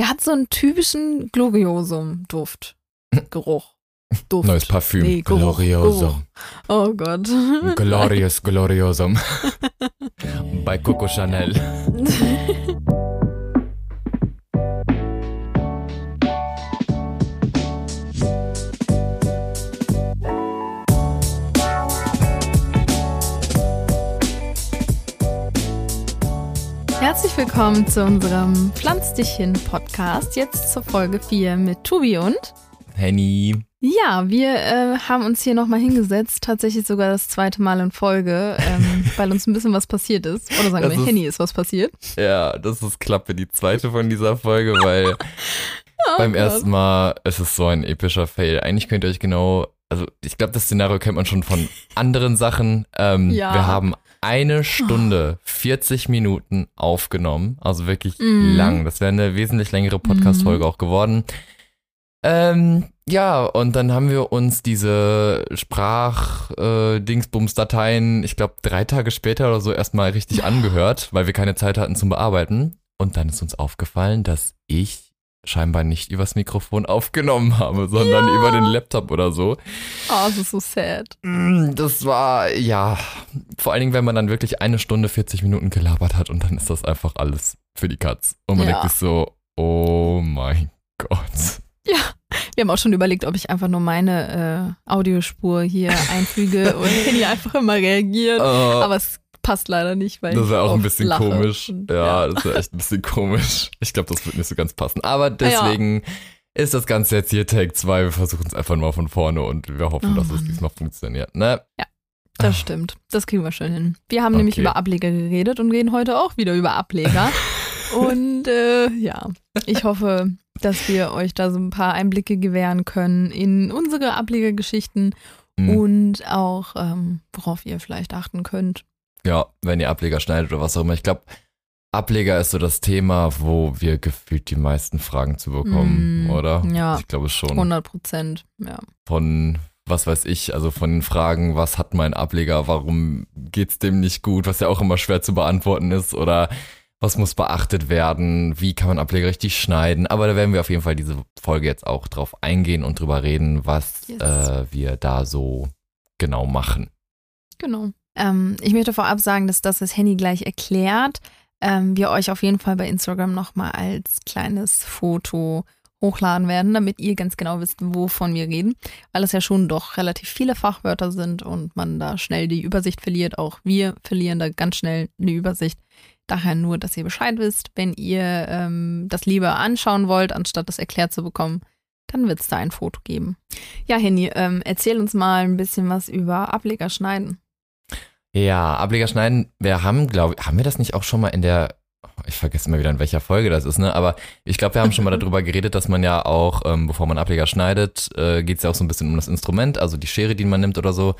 Der hat so einen typischen Gloriosum-Duft. Geruch. Duft. Neues Parfüm. Nee, Geruch, Gloriosum. Oh Gott. Glorious Gloriosum. Bei Coco Chanel. Herzlich willkommen zu unserem Pflanz dich hin Podcast. Jetzt zur Folge 4 mit Tobi und Henny. Ja, wir äh, haben uns hier nochmal hingesetzt, tatsächlich sogar das zweite Mal in Folge, ähm, weil uns ein bisschen was passiert ist. Oder sagen Das wir, ist- Henny ist was passiert. Ja, das ist Klappe, die zweite von dieser Folge, weil Oh beim Gott. ersten Mal ist es so ein epischer Fail. Eigentlich könnt ihr euch genau, also ich glaube, das Szenario kennt man schon von anderen Sachen. Ähm, Ja. Wir haben eine Stunde, 40 Minuten aufgenommen, also wirklich Mhm. lang. Das wäre eine wesentlich längere Podcast-Folge auch geworden. Ähm, ja, und dann haben wir uns diese Sprach-Dingsbums-Dateien, ich glaube, drei Tage später oder so erstmal richtig angehört, weil wir keine Zeit hatten zum Bearbeiten. Und dann ist uns aufgefallen, dass ich scheinbar nicht übers Mikrofon aufgenommen habe, sondern über den Laptop oder so. Oh, das ist so sad. Mm, Das war, ja, vor allen Dingen, wenn man dann wirklich eine Stunde 40 Minuten gelabert hat und dann ist das einfach alles für die Katz. Und man Ja. denkt sich so, oh mein Gott. Wir haben auch schon überlegt, ob ich einfach nur meine äh, Audiospur hier einfüge und Henny einfach immer reagiert. Äh, Aber es passt leider nicht, weil das ich wäre auch ein bisschen lache. komisch. Und, Ja, das wäre echt ein bisschen komisch. Ich glaube, das wird nicht so ganz passen. Aber deswegen ist das Ganze jetzt hier Take 2. Wir versuchen es einfach mal von vorne und wir hoffen, Oh dass es Mann. diesmal funktioniert. Ne? Das stimmt. Das kriegen wir schon hin. Wir haben nämlich Okay. über Ableger geredet und reden heute auch wieder über Ableger. und äh, ja, ich hoffe, dass wir euch da so ein paar Einblicke gewähren können in unsere Ablegergeschichten Mhm. und auch, ähm, worauf ihr vielleicht achten könnt. Ja, wenn ihr Ableger schneidet oder was auch immer. Ich glaube, Ableger ist so das Thema, wo wir gefühlt die meisten Fragen zu bekommen, Mm, oder? ja. Ich glaube schon. 100 Prozent, ja. Von, was weiß ich, also von den Fragen, was hat mein Ableger, warum geht's dem nicht gut, was ja auch immer schwer zu beantworten ist, oder was muss beachtet werden, wie kann man Ableger richtig schneiden. Aber da werden wir auf jeden Fall diese Folge jetzt auch drauf eingehen und drüber reden, was Yes. äh, wir da so genau machen. Genau. Ähm, ich möchte vorab sagen, dass das, was Henny gleich erklärt, ähm, wir euch auf jeden Fall bei Instagram nochmal als kleines Foto hochladen werden, damit ihr ganz genau wisst, wovon wir reden, weil es ja schon doch relativ viele Fachwörter sind und man da schnell die Übersicht verliert. Auch wir verlieren da ganz schnell eine Übersicht. Daher nur, dass ihr Bescheid wisst, wenn ihr ähm, das lieber anschauen wollt, anstatt das erklärt zu bekommen, dann wird es da ein Foto geben. Ja, Henny, ähm, erzähl uns mal ein bisschen was über Ableger schneiden. Ja, Ableger schneiden, wir haben, glaube haben wir das nicht auch schon mal in der, ich vergesse immer wieder, in welcher Folge das ist, ne? Aber ich glaube, wir haben schon mal darüber geredet, dass man ja auch, ähm, bevor man Ableger schneidet, äh, geht es ja auch so ein bisschen um das Instrument, also die Schere, die man nimmt oder so.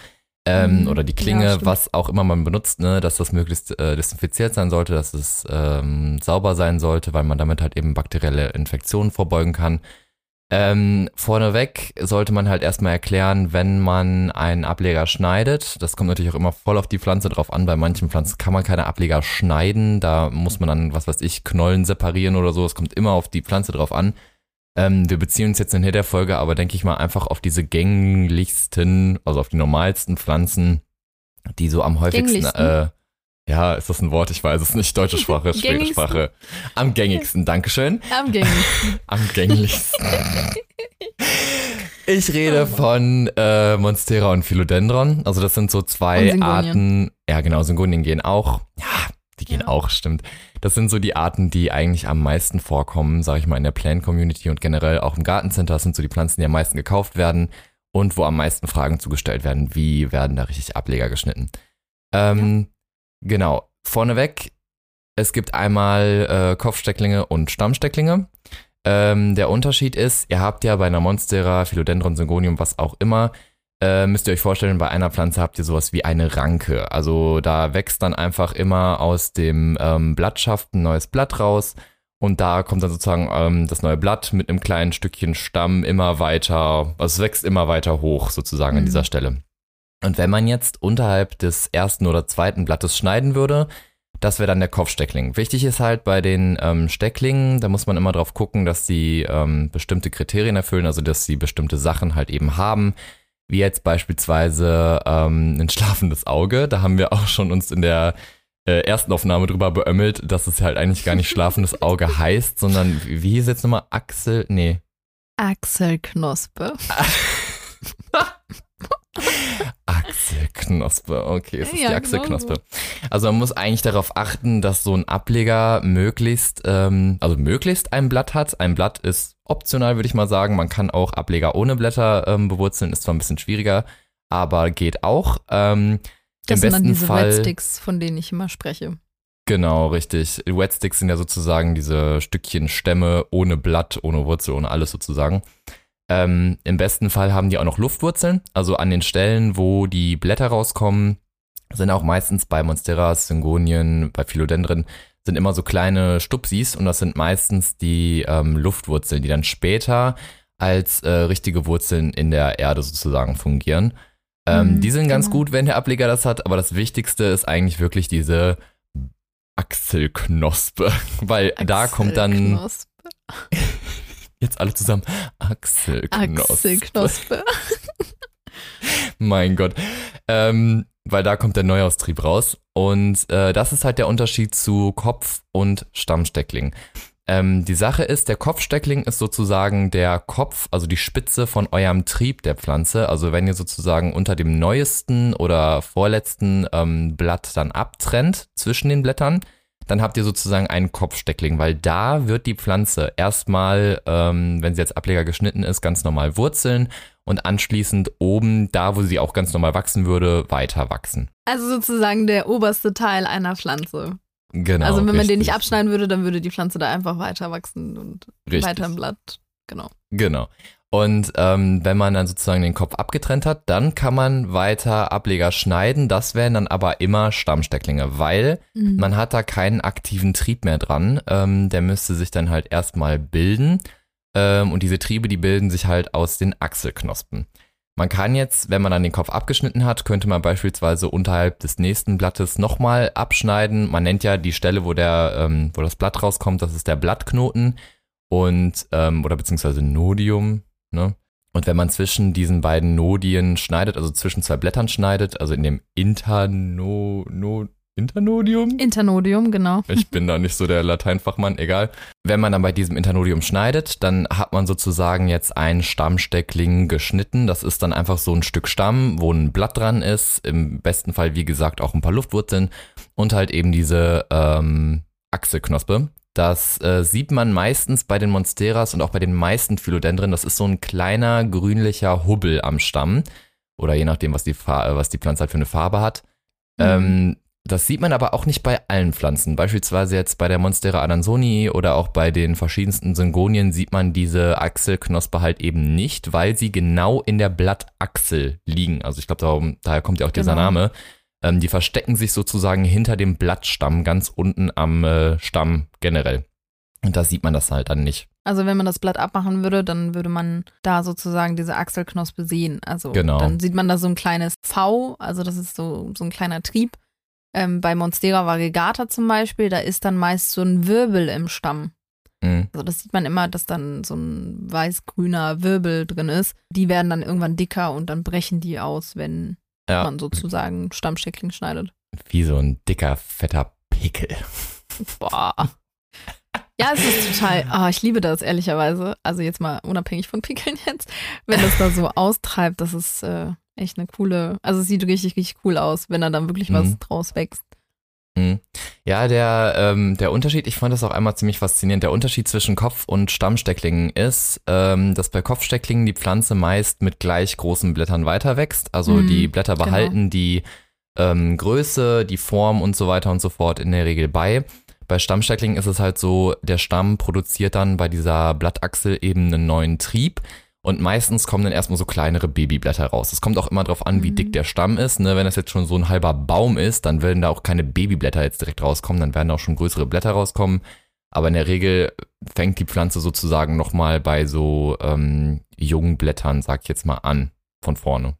Ähm, Mhm. oder die Ja, Klinge, stimmt. was auch immer man benutzt, ne, dass das möglichst äh, desinfiziert sein sollte, dass es ähm, sauber sein sollte, weil man damit halt eben bakterielle Infektionen vorbeugen kann. Ähm, vorneweg sollte man halt erstmal erklären, wenn man einen Ableger schneidet. Das kommt natürlich auch immer voll auf die Pflanze drauf an. Bei manchen Pflanzen kann man keine Ableger schneiden. Da muss man dann, was weiß ich, Knollen separieren oder so. Es kommt immer auf die Pflanze drauf an. Ähm, wir beziehen uns jetzt in der Folge aber, denke ich mal, einfach auf diese gänglichsten, also auf die normalsten Pflanzen, die so am häufigsten, äh, ja, ist das ein Wort? Ich weiß es nicht. Deutsche Sprache, schwere? Sprache. Am gängigsten, Dankeschön. Am gängigsten. Am gänglichsten. Ich rede von äh, Monstera und Philodendron. Also das sind so zwei. Arten. Ja, genau, Syngonien gehen auch. Ja, die gehen Ja. auch, stimmt. Das sind so die Arten, die eigentlich am meisten vorkommen, sage ich mal, in der Plant-Community und generell auch im Gartencenter. Das sind so die Pflanzen, die am meisten gekauft werden und wo am meisten Fragen zugestellt werden. Wie werden da richtig Ableger geschnitten? Ähm, Genau. Vorneweg, es gibt einmal äh, Kopfstecklinge und Stammstecklinge. Ähm, der Unterschied ist, ihr habt ja bei einer Monstera, Philodendron, Syngonium, was auch immer, äh, müsst ihr euch vorstellen, bei einer Pflanze habt ihr sowas wie eine Ranke. Also da wächst dann einfach immer aus dem ähm, Blattschaft ein neues Blatt raus und da kommt dann sozusagen ähm, das neue Blatt mit einem kleinen Stückchen Stamm immer weiter, also es wächst immer weiter hoch sozusagen an Mhm. dieser Stelle. Und wenn man jetzt unterhalb des ersten oder zweiten Blattes schneiden würde, Das wäre dann der Kopfsteckling. Wichtig ist halt bei den ähm, Stecklingen, da muss man immer drauf gucken, dass sie ähm, bestimmte Kriterien erfüllen, also dass sie bestimmte Sachen halt eben haben, wie jetzt beispielsweise ähm, ein schlafendes Auge. Da haben wir auch schon uns in der äh, ersten Aufnahme drüber beömmelt, dass es halt eigentlich gar nicht schlafendes Auge heißt, sondern wie, hieß jetzt nochmal Axel? Nee. Achselknospe. Achselknospe, okay, es ist Ja, die genau Achselknospe. Also man muss eigentlich darauf achten, dass so ein Ableger möglichst, ähm, also möglichst ein Blatt hat. Ein Blatt ist optional, würde ich mal sagen. Man kann auch Ableger ohne Blätter ähm, bewurzeln, ist zwar ein bisschen schwieriger, aber geht auch. Ähm, Das sind dann diese Fall- Wetsticks, von denen ich immer spreche. Genau, richtig. Wetsticks sind ja sozusagen diese Stückchen Stämme ohne Blatt, ohne Wurzel, ohne alles sozusagen. Ähm, Im besten Fall haben die auch noch Luftwurzeln. Also an den Stellen, wo die Blätter rauskommen, sind auch meistens bei Monsteras, Syngonien, bei Philodendren, sind immer so kleine Stupsis und das sind meistens die ähm, Luftwurzeln, die dann später als äh, richtige Wurzeln in der Erde sozusagen fungieren. Ähm, Mhm, die sind ganz genau. gut, wenn der Ableger das hat, aber das Wichtigste ist eigentlich wirklich diese Achselknospe, weil da kommt dann Achselknospe. Jetzt alle zusammen Achselknospe. Achselknospe. Mein Gott. Ähm, weil da kommt der Neuaustrieb raus. Und äh, das ist halt der Unterschied zu Kopf- und Stammsteckling. Ähm, die Sache ist, der Kopfsteckling ist sozusagen der Kopf, also die Spitze von eurem Trieb der Pflanze. Also wenn ihr sozusagen unter dem neuesten oder vorletzten ähm, Blatt dann abtrennt zwischen den Blättern, dann habt ihr sozusagen einen Kopfsteckling, weil da wird die Pflanze erstmal, ähm, wenn sie als Ableger geschnitten ist, ganz normal wurzeln und anschließend oben, da wo sie auch ganz normal wachsen würde, weiter wachsen. Also sozusagen der oberste Teil einer Pflanze. Genau. also wenn man den nicht richtig. abschneiden würde, dann würde die Pflanze da einfach weiter wachsen und Richtig. weiter im Blatt. Genau. Genau. Und ähm, wenn man dann sozusagen den Kopf abgetrennt hat, dann kann man weiter Ableger schneiden. Das wären dann aber immer Stammstecklinge, weil Mhm. man hat da keinen aktiven Trieb mehr dran. Ähm, der müsste sich dann halt erstmal bilden. Ähm, und diese Triebe, die bilden sich halt aus den Achselknospen. Man kann jetzt, wenn man dann den Kopf abgeschnitten hat, könnte man beispielsweise unterhalb des nächsten Blattes nochmal abschneiden. Man nennt ja die Stelle, wo der, ähm, wo das Blatt rauskommt, das ist der Blattknoten und ähm, oder beziehungsweise Nodium. Ne? Und wenn man zwischen diesen beiden Nodien schneidet, also zwischen zwei Blättern schneidet, also in dem Interno, no, Internodium, Internodium, genau. ich bin da nicht so der Lateinfachmann, egal. Wenn man dann bei diesem Internodium schneidet, dann hat man sozusagen jetzt einen Stammsteckling geschnitten. Das ist dann einfach so ein Stück Stamm, wo ein Blatt dran ist. Im besten Fall, wie gesagt, auch ein paar Luftwurzeln und halt eben diese ähm, Achselknospe. Das äh, sieht man meistens bei den Monsteras und auch bei den meisten Philodendren. Das ist so ein kleiner grünlicher Hubbel am Stamm. Oder je nachdem, was die, Fa was die Pflanze halt für eine Farbe hat. Mhm. Ähm, das sieht man aber auch nicht bei allen Pflanzen. Beispielsweise jetzt bei der Monstera adansoni oder auch bei den verschiedensten Syngonien sieht man diese Achselknospe halt eben nicht, weil sie genau in der Blattachsel liegen. Also ich glaube, daher kommt ja auch dieser Genau. Name. Ähm, die verstecken sich sozusagen hinter dem Blattstamm, ganz unten am äh, Stamm generell. Und da sieht man das halt dann nicht. Also wenn man das Blatt abmachen würde, dann würde man da sozusagen diese Achselknospe sehen. Also Genau. dann sieht man da so ein kleines V, also das ist so, so ein kleiner Trieb. Ähm, bei Monstera variegata zum Beispiel, da ist dann meist so ein Wirbel im Stamm. Mhm. Also das sieht man immer, dass dann so ein weiß-grüner Wirbel drin ist. Die werden dann irgendwann dicker und dann brechen die aus, wenn Ja, man sozusagen Stammsteckling schneidet. wie so ein dicker, fetter Pickel. Boah. Ja, es ist total, ah, ich liebe das ehrlicherweise. Also jetzt mal unabhängig von Pickeln jetzt, wenn das da so austreibt, das ist äh, echt eine coole, also es sieht richtig, richtig cool aus, wenn da dann wirklich was Mhm. draus wächst. Mhm. Ja, der, ähm, der Unterschied, ich fand das auch einmal ziemlich faszinierend. Der Unterschied zwischen Kopf- und Stammstecklingen ist, ähm, dass bei Kopfstecklingen die Pflanze meist mit gleich großen Blättern weiter wächst. Also Mhm, die Blätter genau. behalten die ähm, Größe, die Form und so weiter und so fort in der Regel bei. Bei Stammstecklingen ist es halt so, der Stamm produziert dann bei dieser Blattachsel eben einen neuen Trieb. Und meistens kommen dann erstmal so kleinere Babyblätter raus. Es kommt auch immer drauf an, wie Mhm. dick der Stamm ist. Ne? Wenn das jetzt schon so ein halber Baum ist, dann werden da auch keine Babyblätter jetzt direkt rauskommen, dann werden auch schon größere Blätter rauskommen. Aber in der Regel fängt die Pflanze sozusagen nochmal bei so ähm, jungen Blättern, sag ich jetzt mal, an, von vorne.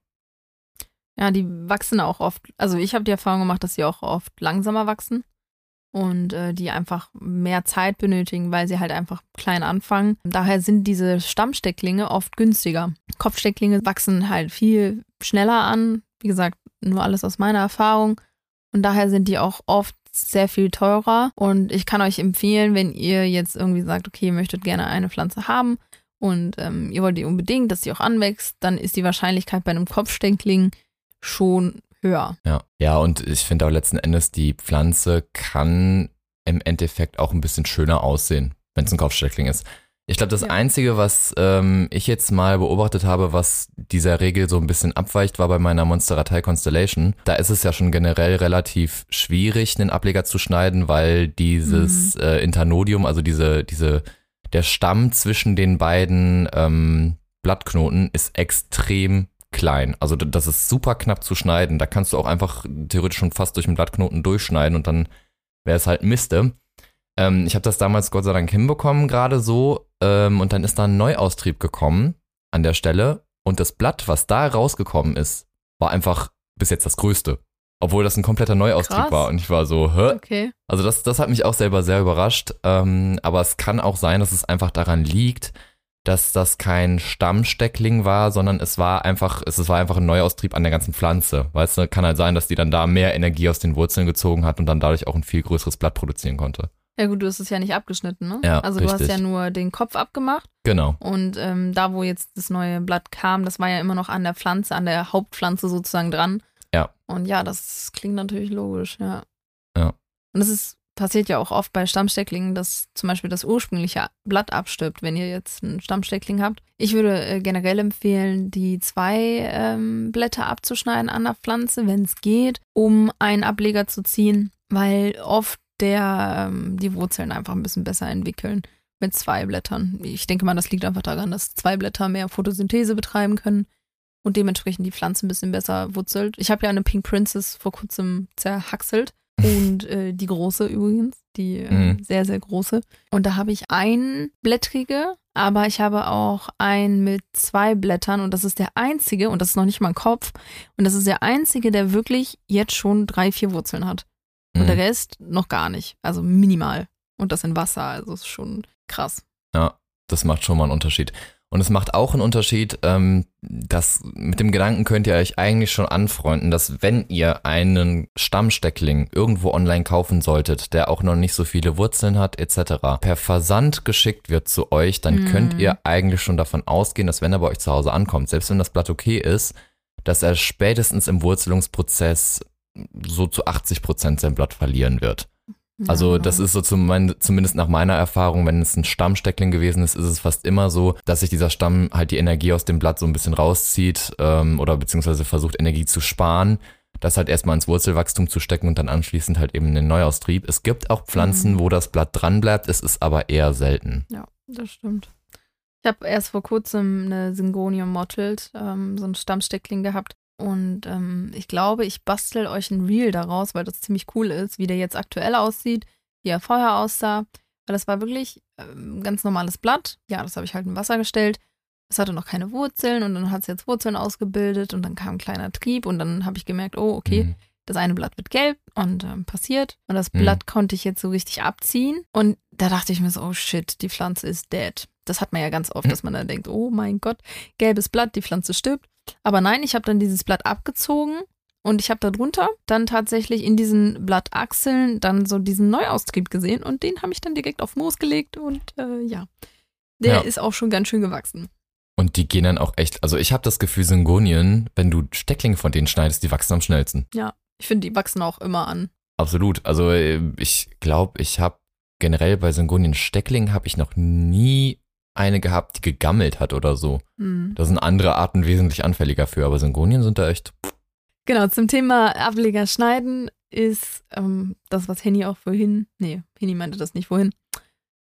Ja, die wachsen auch oft, also ich habe die Erfahrung gemacht, dass sie auch oft langsamer wachsen. Und äh, die einfach mehr Zeit benötigen, weil sie halt einfach klein anfangen. Daher sind diese Stammstecklinge oft günstiger. Kopfstecklinge wachsen halt viel schneller an. Wie gesagt, nur alles aus meiner Erfahrung. Und daher sind die auch oft sehr viel teurer. Und ich kann euch empfehlen, wenn ihr jetzt irgendwie sagt, okay, ihr möchtet gerne eine Pflanze haben und ähm, ihr wollt die unbedingt, dass sie auch anwächst, dann ist die Wahrscheinlichkeit bei einem Kopfsteckling schon höher. Ja, ja, und ich finde auch letzten Endes, die Pflanze kann im Endeffekt auch ein bisschen schöner aussehen, wenn es ein Kopfsteckling ist. Ich glaube, das ja. Einzige, was ähm, ich jetzt mal beobachtet habe, was dieser Regel so ein bisschen abweicht, war bei meiner Monsteratei Constellation. Da ist es ja schon generell relativ schwierig, einen Ableger zu schneiden, weil dieses mhm. äh, Internodium, also diese, diese, der Stamm zwischen den beiden ähm, Blattknoten ist extrem klein. Also das ist super knapp zu schneiden. Da kannst du auch einfach theoretisch schon fast durch den Blattknoten durchschneiden und dann wäre es halt Miste. Ähm, ich habe das damals Gott sei Dank hinbekommen, gerade so. Ähm, und dann ist da ein Neuaustrieb gekommen an der Stelle. Und das Blatt, was da rausgekommen ist, war einfach bis jetzt das größte. Obwohl das ein kompletter Neuaustrieb Krass. war. Und ich war so, hä? Okay. Also das, das hat mich auch selber sehr überrascht. Ähm, aber es kann auch sein, dass es einfach daran liegt, dass das kein Stammsteckling war, sondern es war einfach, es war einfach ein Neuaustrieb an der ganzen Pflanze. Weißt du, kann halt sein, dass die dann da mehr Energie aus den Wurzeln gezogen hat und dann dadurch auch ein viel größeres Blatt produzieren konnte. Ja gut, du hast es ja nicht abgeschnitten, ne? Ja, also richtig. du hast ja nur den Kopf abgemacht. Genau. Und ähm, da, wo jetzt das neue Blatt kam, das war ja immer noch an der Pflanze, an der Hauptpflanze sozusagen dran. Ja. Und ja, das klingt natürlich logisch, ja. Ja. Und es ist passiert ja auch oft bei Stammstecklingen, dass zum Beispiel das ursprüngliche Blatt abstirbt, wenn ihr jetzt einen Stammsteckling habt. Ich würde äh, generell empfehlen, die zwei ähm, Blätter abzuschneiden an der Pflanze, wenn es geht, um einen Ableger zu ziehen, weil oft der ähm, die Wurzeln einfach ein bisschen besser entwickeln mit zwei Blättern. Ich denke mal, das liegt einfach daran, dass zwei Blätter mehr Photosynthese betreiben können und dementsprechend die Pflanze ein bisschen besser wurzelt. Ich habe ja eine Pink Princess vor kurzem zerhackselt und äh, die große übrigens, die äh, mhm. sehr, sehr große. Und da habe ich ein blättrige, aber ich habe auch einen mit zwei Blättern und das ist der einzige, und das ist noch nicht mal ein Kopf, und das ist der einzige, der wirklich jetzt schon drei, vier Wurzeln hat. Und mhm. der Rest noch gar nicht. Also minimal. Und das in Wasser, also ist schon krass. Ja, das macht schon mal einen Unterschied. Und es macht auch einen Unterschied, ähm, dass mit dem Gedanken könnt ihr euch eigentlich schon anfreunden, dass wenn ihr einen Stammsteckling irgendwo online kaufen solltet, der auch noch nicht so viele Wurzeln hat etc., per Versand geschickt wird zu euch, dann mm. könnt ihr eigentlich schon davon ausgehen, dass wenn er bei euch zu Hause ankommt, selbst wenn das Blatt okay ist, dass er spätestens im Wurzelungsprozess so zu 80 Prozent sein Blatt verlieren wird. Also das ist so zum, zumindest nach meiner Erfahrung, wenn es ein Stammsteckling gewesen ist, ist es fast immer so, dass sich dieser Stamm halt die Energie aus dem Blatt so ein bisschen rauszieht ähm, oder beziehungsweise versucht Energie zu sparen, das halt erstmal ins Wurzelwachstum zu stecken und dann anschließend halt eben den Neuaustrieb. Es gibt auch Pflanzen, mhm. wo das Blatt dran bleibt, es ist aber eher selten. Ja, das stimmt. Ich habe erst vor kurzem eine Syngonium mottled, ähm, so ein Stammsteckling gehabt. Und ähm, ich glaube, ich bastel euch ein Reel daraus, weil das ziemlich cool ist, wie der jetzt aktuell aussieht, wie er vorher aussah. Weil das war wirklich ähm, ganz normales Blatt. Ja, das habe ich halt in Wasser gestellt. Es hatte noch keine Wurzeln und dann hat es jetzt Wurzeln ausgebildet und dann kam ein kleiner Trieb und dann habe ich gemerkt, oh, okay, mhm. Das eine Blatt wird gelb und ähm, passiert. Und das mhm. Blatt konnte ich jetzt so richtig abziehen. Und da dachte ich mir so, oh shit, die Pflanze ist dead. Das hat man ja ganz oft, mhm. dass man dann denkt, oh mein Gott, gelbes Blatt, die Pflanze stirbt. Aber nein, ich habe dann dieses Blatt abgezogen und ich habe darunter dann tatsächlich in diesen Blattachseln dann so diesen Neuaustrieb gesehen und den habe ich dann direkt auf Moos gelegt und äh, ja, der ja. ist auch schon ganz schön gewachsen. Und die gehen dann auch echt, also ich habe das Gefühl, Syngonien, wenn du Stecklinge von denen schneidest, die wachsen am schnellsten. Ja, ich finde, die wachsen auch immer an. Absolut. Also äh, ich glaube, ich habe generell bei Syngonien Stecklingen habe ich noch nie eine gehabt, die gegammelt hat oder so. Mhm. Da sind andere Arten wesentlich anfälliger für, aber Syngonien sind da echt. Genau, zum Thema Ableger schneiden ist ähm, das, was Henny auch vorhin, nee, Henny meinte das nicht vorhin.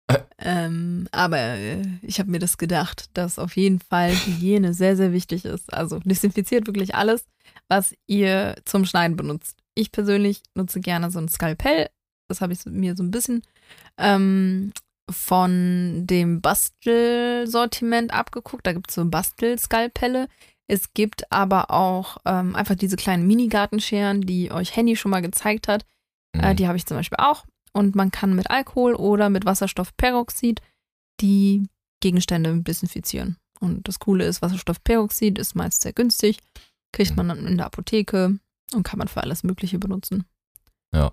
Äh. Ähm, aber äh, ich habe mir das gedacht, dass auf jeden Fall Hygiene sehr, sehr wichtig ist. Also desinfiziert wirklich alles, was ihr zum Schneiden benutzt. Ich persönlich nutze gerne so ein Skalpell. Das habe ich mir so ein bisschen ähm, von dem Bastelsortiment abgeguckt. Da gibt es so Bastelskalpelle. Es gibt aber auch ähm, einfach diese kleinen Mini-Gartenscheren, die euch Henny schon mal gezeigt hat. Äh, mhm. Äh, die habe ich zum Beispiel auch. Und man kann mit Alkohol oder mit Wasserstoffperoxid die Gegenstände desinfizieren. Und das Coole ist, Wasserstoffperoxid ist meist sehr günstig, kriegt man dann in der Apotheke und kann man für alles Mögliche benutzen. Ja.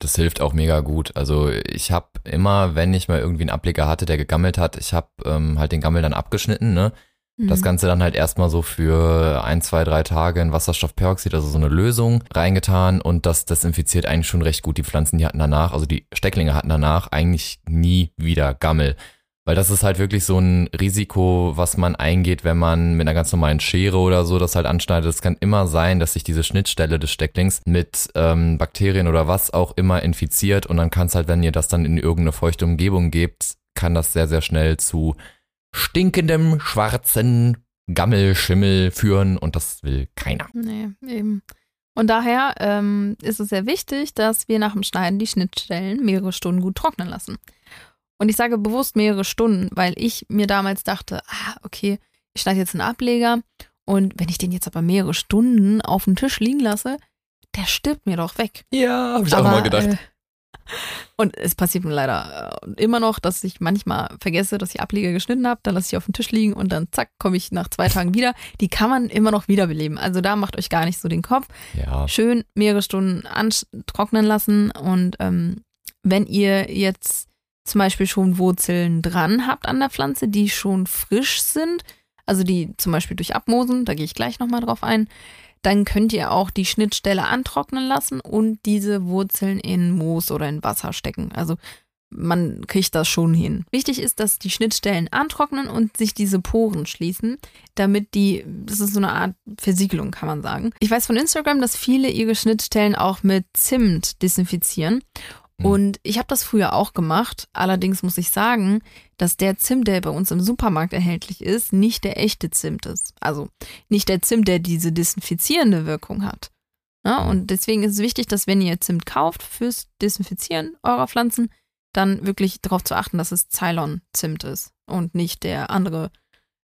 Das hilft auch mega gut. Also ich habe immer, wenn ich mal irgendwie einen Ableger hatte, der gegammelt hat, ich habe ähm, halt den Gammel dann abgeschnitten, ne? Das Mhm. Ganze dann halt erstmal so für ein, zwei, drei Tage in Wasserstoffperoxid, also so eine Lösung, reingetan und das desinfiziert eigentlich schon recht gut. Die Pflanzen, die hatten danach, also die Stecklinge hatten danach eigentlich nie wieder Gammel. Weil das ist halt wirklich so ein Risiko, was man eingeht, wenn man mit einer ganz normalen Schere oder so das halt anschneidet. Es kann immer sein, dass sich diese Schnittstelle des Stecklings mit ähm, Bakterien oder was auch immer infiziert und dann kann es halt, wenn ihr das dann in irgendeine feuchte Umgebung gebt, kann das sehr, sehr schnell zu stinkendem, schwarzen Gammelschimmel führen und das will keiner. Nee, eben. Und daher ähm, ist es sehr wichtig, dass wir nach dem Schneiden die Schnittstellen mehrere Stunden gut trocknen lassen. Und ich sage bewusst mehrere Stunden, weil ich mir damals dachte, ah, okay, ich schneide jetzt einen Ableger und wenn ich den jetzt aber mehrere Stunden auf dem Tisch liegen lasse, der stirbt mir doch weg. Ja, habe ich Aber, auch mal gedacht. Äh, und es passiert mir leider äh, immer noch, dass ich manchmal vergesse, dass ich Ableger geschnitten habe, dann lasse ich auf dem Tisch liegen und dann zack, komme ich nach zwei Tagen wieder. Die kann man immer noch wiederbeleben. Also da macht euch gar nicht so den Kopf. ja, Schön mehrere Stunden trocknen lassen und ähm, wenn ihr jetzt zum Beispiel schon Wurzeln dran habt an der Pflanze, die schon frisch sind, also die zum Beispiel durch Abmosen, da gehe ich gleich nochmal drauf ein, dann könnt ihr auch die Schnittstelle antrocknen lassen und diese Wurzeln in Moos oder in Wasser stecken. Also man kriegt das schon hin. Wichtig ist, dass die Schnittstellen antrocknen und sich diese Poren schließen, damit die, das ist so eine Art Versiegelung, kann man sagen. Ich weiß von Instagram, dass viele ihre Schnittstellen auch mit Zimt desinfizieren. Mhm. Und ich habe das früher auch gemacht. Allerdings muss ich sagen, dass der Zimt, der bei uns im Supermarkt erhältlich ist, nicht der echte Zimt ist. Also nicht der Zimt, der diese desinfizierende Wirkung hat. Ja, Mhm. und deswegen ist es wichtig, dass wenn ihr Zimt kauft fürs Desinfizieren eurer Pflanzen, dann wirklich darauf zu achten, dass es Ceylon-Zimt ist und nicht der andere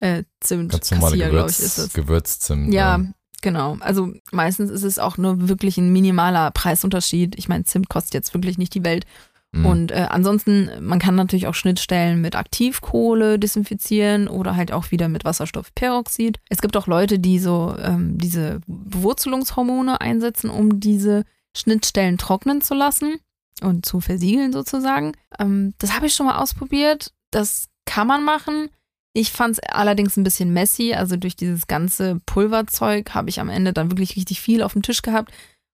äh, Zimt. ganz normale Kassier, Gewürz, ich, ist es. Gewürzzimt. Ja, ne? Genau. Also meistens ist es auch nur wirklich ein minimaler Preisunterschied. Ich meine, Zimt kostet jetzt wirklich nicht die Welt. Mhm. Und äh, ansonsten, man kann natürlich auch Schnittstellen mit Aktivkohle desinfizieren oder halt auch wieder mit Wasserstoffperoxid. Es gibt auch Leute, die so ähm, diese Bewurzelungshormone einsetzen, um diese Schnittstellen trocknen zu lassen und zu versiegeln sozusagen. Ähm, das habe ich schon mal ausprobiert. Das kann man machen. Ich fand es allerdings ein bisschen messy. Also durch dieses ganze Pulverzeug habe ich am Ende dann wirklich richtig viel auf dem Tisch gehabt.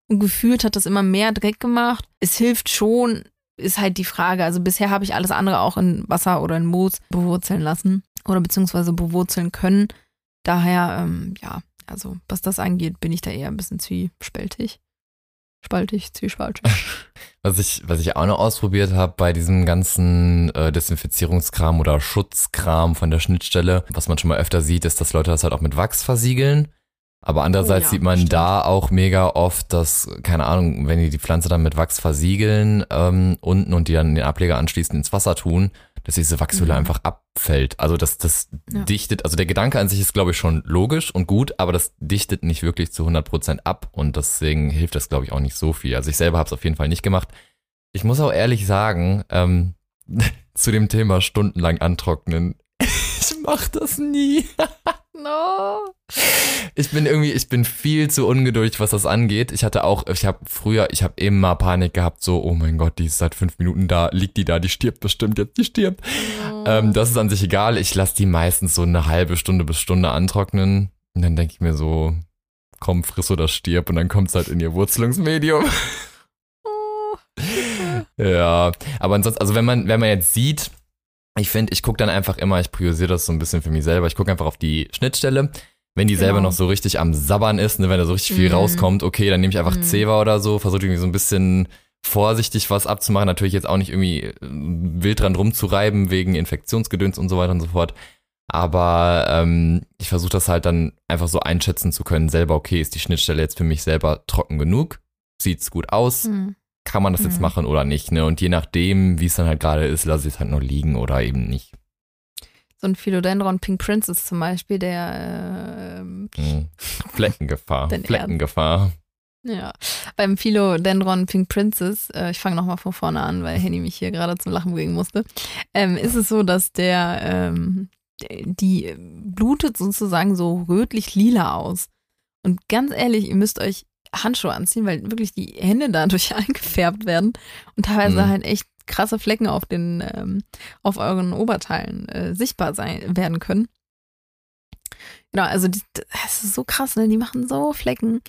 Und gefühlt hat das immer mehr Dreck gemacht. Es hilft schon, ist halt die Frage. Also bisher habe ich alles andere auch in Wasser oder in Moos bewurzeln lassen oder beziehungsweise bewurzeln können. Daher, ähm, ja, also was das angeht, bin ich da eher ein bisschen zwiespältig. Spaltig, zwiespaltig. Was ich, was ich auch noch ausprobiert habe bei diesem ganzen äh, Desinfizierungskram oder Schutzkram von der Schnittstelle, was man schon mal öfter sieht, ist, dass Leute das halt auch mit Wachs versiegeln. Aber andererseits Oh ja, sieht man stimmt. da auch mega oft, dass, keine Ahnung, wenn die die Pflanze dann mit Wachs versiegeln ähm, unten und die dann den Ableger anschließend ins Wasser tun, dass diese Wachshülle Mhm. einfach abfällt. Also das, das Ja. dichtet, also der Gedanke an sich ist, glaube ich, schon logisch und gut, aber das dichtet nicht wirklich zu 100% ab und deswegen hilft das, glaube ich, auch nicht so viel. Also ich selber habe es auf jeden Fall nicht gemacht. Ich muss auch ehrlich sagen, ähm, zu dem Thema stundenlang antrocknen, ich mach das nie. no. Ich bin irgendwie, ich bin viel zu ungeduldig, was das angeht. Ich hatte auch, ich habe früher, ich habe immer Panik gehabt, so, oh mein Gott, die ist seit fünf Minuten da, liegt die da, die stirbt bestimmt jetzt, die stirbt. Ähm, das ist an sich egal. Ich lasse die meistens so eine halbe Stunde bis Stunde antrocknen. Und dann denke ich mir so, komm, friss oder stirb. Und dann kommt's halt in ihr Wurzelungsmedium. Oh. Ja, aber ansonsten, also wenn man, wenn man jetzt sieht, ich finde, ich gucke dann einfach immer, ich priorisiere das so ein bisschen für mich selber, ich gucke einfach auf die Schnittstelle. Wenn die selber Genau. noch so richtig am Sabbern ist, ne, wenn da so richtig viel Mhm. rauskommt, okay, dann nehme ich einfach Mhm. Zewa oder so, versuche irgendwie so ein bisschen vorsichtig was abzumachen. Natürlich jetzt auch nicht irgendwie äh, wild dran rumzureiben wegen Infektionsgedöns und so weiter und so fort. Aber ähm, ich versuche das halt dann einfach so einschätzen zu können, selber, okay, ist die Schnittstelle jetzt für mich selber trocken genug? Sieht's gut aus? Hm. Kann man das jetzt Mhm. machen oder nicht? Ne? Und je nachdem, wie es dann halt gerade ist, lasse ich es halt nur liegen oder eben nicht. So ein Philodendron Pink Princess zum Beispiel, der ähm, Mhm. Fleckengefahr. Fleckengefahr. Ja, beim Philodendron Pink Princess, äh, ich fange nochmal von vorne an, weil Henny mich hier gerade zum Lachen bringen musste, ähm, ist es so, dass der, ähm, die blutet sozusagen so rötlich-lila aus. Und ganz ehrlich, ihr müsst euch Handschuhe anziehen, weil wirklich die Hände dadurch eingefärbt werden und teilweise Mhm. halt echt krasse Flecken auf den, ähm, auf euren Oberteilen äh, sichtbar sein werden können. Genau, also die, das ist so krass, ne? Die machen so Flecken.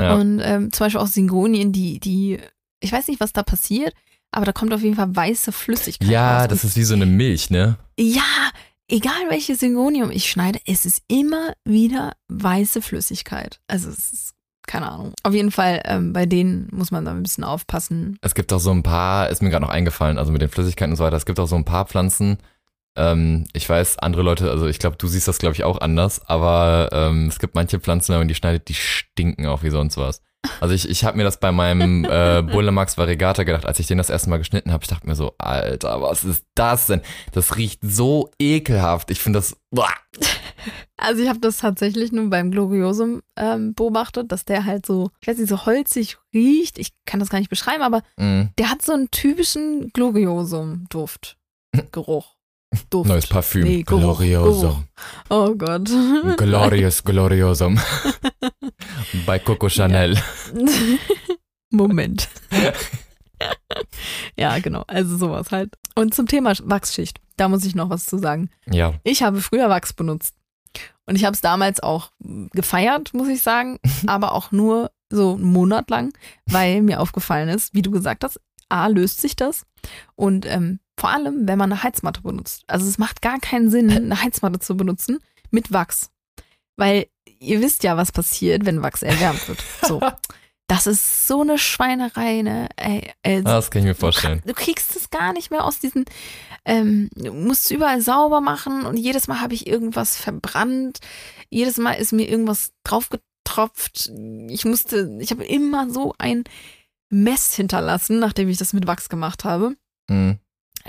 Ja. Und ähm, zum Beispiel auch Singonien, die, die, ich weiß nicht, was da passiert, aber da kommt auf jeden Fall weiße Flüssigkeit Ja, raus. das ist wie so eine Milch, ne? Ja, egal welches Syngonium ich schneide, es ist immer wieder weiße Flüssigkeit. Also es ist, keine Ahnung. Auf jeden Fall, ähm, bei denen muss man da ein bisschen aufpassen. Es gibt auch so ein paar, ist mir gerade noch eingefallen, also mit den Flüssigkeiten und so weiter, es gibt auch so ein paar Pflanzen, ähm, ich weiß, andere Leute, also ich glaube, du siehst das, glaube ich, auch anders, aber ähm, es gibt manche Pflanzen, wenn man die schneidet, die stinken auch wie sonst was. Also ich, ich habe mir das bei meinem äh, Bullemax Variegata gedacht, als ich den das erste Mal geschnitten habe, ich dachte mir so, Alter, was ist das denn? Das riecht so ekelhaft. Ich finde das, boah. Also ich habe das tatsächlich nur beim Gloriosum ähm, beobachtet, dass der halt so, ich weiß nicht, so holzig riecht. Ich kann das gar nicht beschreiben, aber Mm, der hat so einen typischen Gloriosum-Duft. Geruch. Duft. neues Parfüm. Nee, Geruch, Gloriosum. Oh Gott. Glorious Gloriosum. bei Coco Chanel. Moment. ja, genau. Also sowas halt. Und zum Thema Wachsschicht, da muss ich noch was zu sagen. Ja. Ich habe früher Wachs benutzt. Und ich habe es damals auch gefeiert, muss ich sagen, aber auch nur so einen Monat lang, weil mir aufgefallen ist, wie du gesagt hast, A, löst sich das. Und ähm, vor allem, wenn man eine Heizmatte benutzt. Also es macht gar keinen Sinn, eine Heizmatte zu benutzen mit Wachs. Weil ihr wisst ja, was passiert, wenn Wachs erwärmt wird. So. Das ist so eine Schweinerei, ne? Ey, Ah, Das kann ich mir vorstellen. Du kriegst es gar nicht mehr aus diesen, ähm, du musst es überall sauber machen und jedes Mal habe ich irgendwas verbrannt. Jedes Mal ist mir irgendwas draufgetropft. Ich musste, ich habe immer so ein Mess hinterlassen, nachdem ich das mit Wachs gemacht habe, Mhm.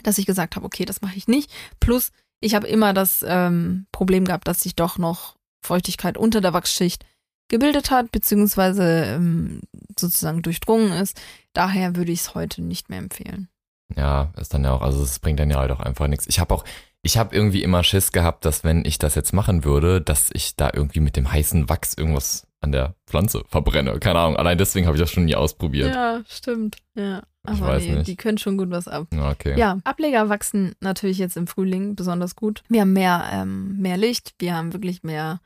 dass ich gesagt habe, okay, das mache ich nicht. Plus, ich habe immer das ähm, Problem gehabt, dass sich doch noch Feuchtigkeit unter der Wachsschicht gebildet hat, beziehungsweise ähm, sozusagen durchdrungen ist. Daher würde ich es heute nicht mehr empfehlen. Ja, ist dann ja auch, also es bringt dann ja halt auch einfach nichts. Ich habe auch, ich habe irgendwie immer Schiss gehabt, dass wenn ich das jetzt machen würde, dass ich da irgendwie mit dem heißen Wachs irgendwas an der Pflanze verbrenne. Keine Ahnung. Allein deswegen habe ich das schon nie ausprobiert. Ja, stimmt. Ja. Ich Aber weiß nee, nicht. die können schon gut was ab. Ja, Okay. Ja, Ableger wachsen natürlich jetzt im Frühling besonders gut. Wir haben mehr, ähm, mehr Licht, wir haben wirklich mehr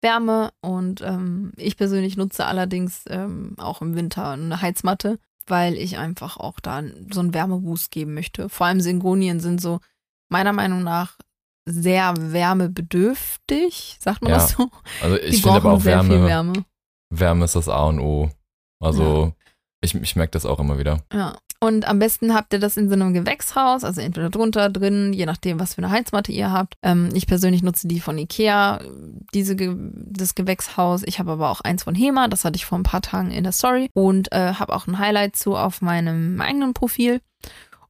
Wärme und ähm, ich persönlich nutze allerdings ähm, auch im Winter eine Heizmatte, weil ich einfach auch da so einen Wärmeboost geben möchte. Vor allem Syngonien sind so meiner Meinung nach sehr wärmebedürftig, sagt man Ja, das so? Also ich finde aber auch sehr viel Wärme, Wärme. Wärme ist das A und O. Also ich, ich merke das auch immer wieder. Ja. Und am besten habt ihr das in so einem Gewächshaus, also entweder drunter, drin, je nachdem, was für eine Heizmatte ihr habt. Ähm, ich persönlich nutze die von Ikea, diese Ge das Gewächshaus. Ich habe aber auch eins von Hema, das hatte ich vor ein paar Tagen in der Story und äh, habe auch ein Highlight zu auf meinem eigenen Profil.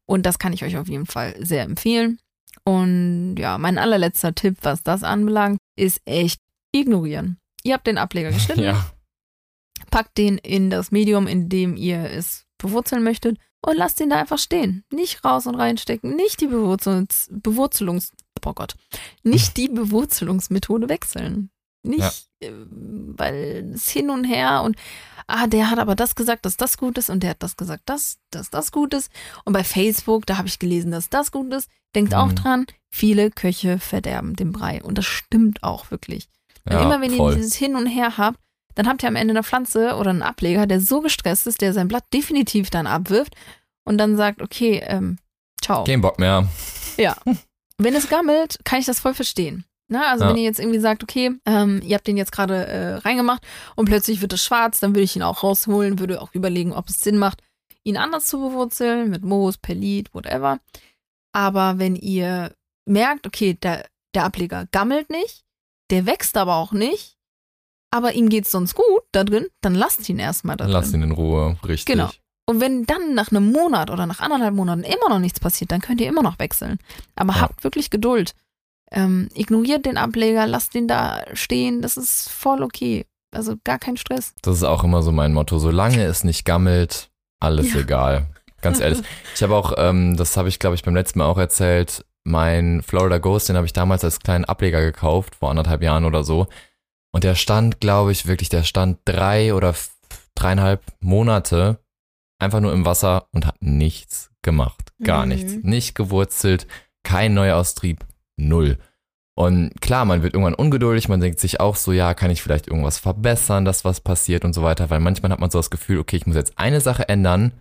Und das kann ich euch auf jeden Fall sehr empfehlen. Und ja, mein allerletzter Tipp, was das anbelangt, ist echt ignorieren. Ihr habt den Ableger geschnitten Ja. packt den in das Medium, in dem ihr es bewurzeln möchtet und lasst ihn da einfach stehen. Nicht raus und reinstecken, nicht die Bewurzelungs, Bewurzelungs, oh Gott, nicht die Bewurzelungsmethode wechseln. Nicht, äh, weil es hin und her und ah, der hat aber das gesagt, dass das gut ist und der hat das gesagt, dass, dass das gut ist. Und bei Facebook, da habe ich gelesen, dass das gut ist. Denkt auch Mhm. dran, viele Köche verderben den Brei. Und das stimmt auch wirklich. Ja immer wenn voll. ihr dieses Hin und Her habt, dann habt ihr am Ende eine Pflanze oder einen Ableger, der so gestresst ist, der sein Blatt definitiv dann abwirft und dann sagt, okay, ähm, ciao. Kein Bock mehr. Wenn es gammelt, kann ich das voll verstehen. Ne? Also Ja. wenn ihr jetzt irgendwie sagt, okay, ähm, ihr habt den jetzt gerade äh, reingemacht und plötzlich wird es schwarz, dann würde ich ihn auch rausholen, würde auch überlegen, ob es Sinn macht, ihn anders zu bewurzeln, mit Moos, Perlit, whatever. Aber wenn ihr merkt, okay, der, der Ableger gammelt nicht, der wächst aber auch nicht, aber ihm geht's sonst gut da drin, dann lasst ihn erstmal da drin. lass ihn in Ruhe. Richtig. Genau. Und wenn dann nach einem Monat oder nach anderthalb Monaten immer noch nichts passiert, dann könnt ihr immer noch wechseln. Aber Ja. habt wirklich Geduld. Ähm, ignoriert den Ableger, lasst ihn da stehen, das ist voll okay. Also gar kein Stress. Das ist auch immer so mein Motto. Solange es nicht gammelt, alles Ja. egal. Ganz ehrlich. Ich habe auch, ähm, das habe ich glaube ich beim letzten Mal auch erzählt, mein Florida Ghost, den habe ich damals als kleinen Ableger gekauft, vor anderthalb Jahren oder so. Und der stand, glaube ich, wirklich, der stand drei oder dreieinhalb Monate einfach nur im Wasser und hat nichts gemacht. Gar Mhm. nichts. Nicht gewurzelt, kein Neuaustrieb, null. Und klar, man wird irgendwann ungeduldig, man denkt sich auch so, ja, kann ich vielleicht irgendwas verbessern, dass was passiert und so weiter, weil manchmal hat man so das Gefühl, okay, ich muss jetzt eine Sache ändern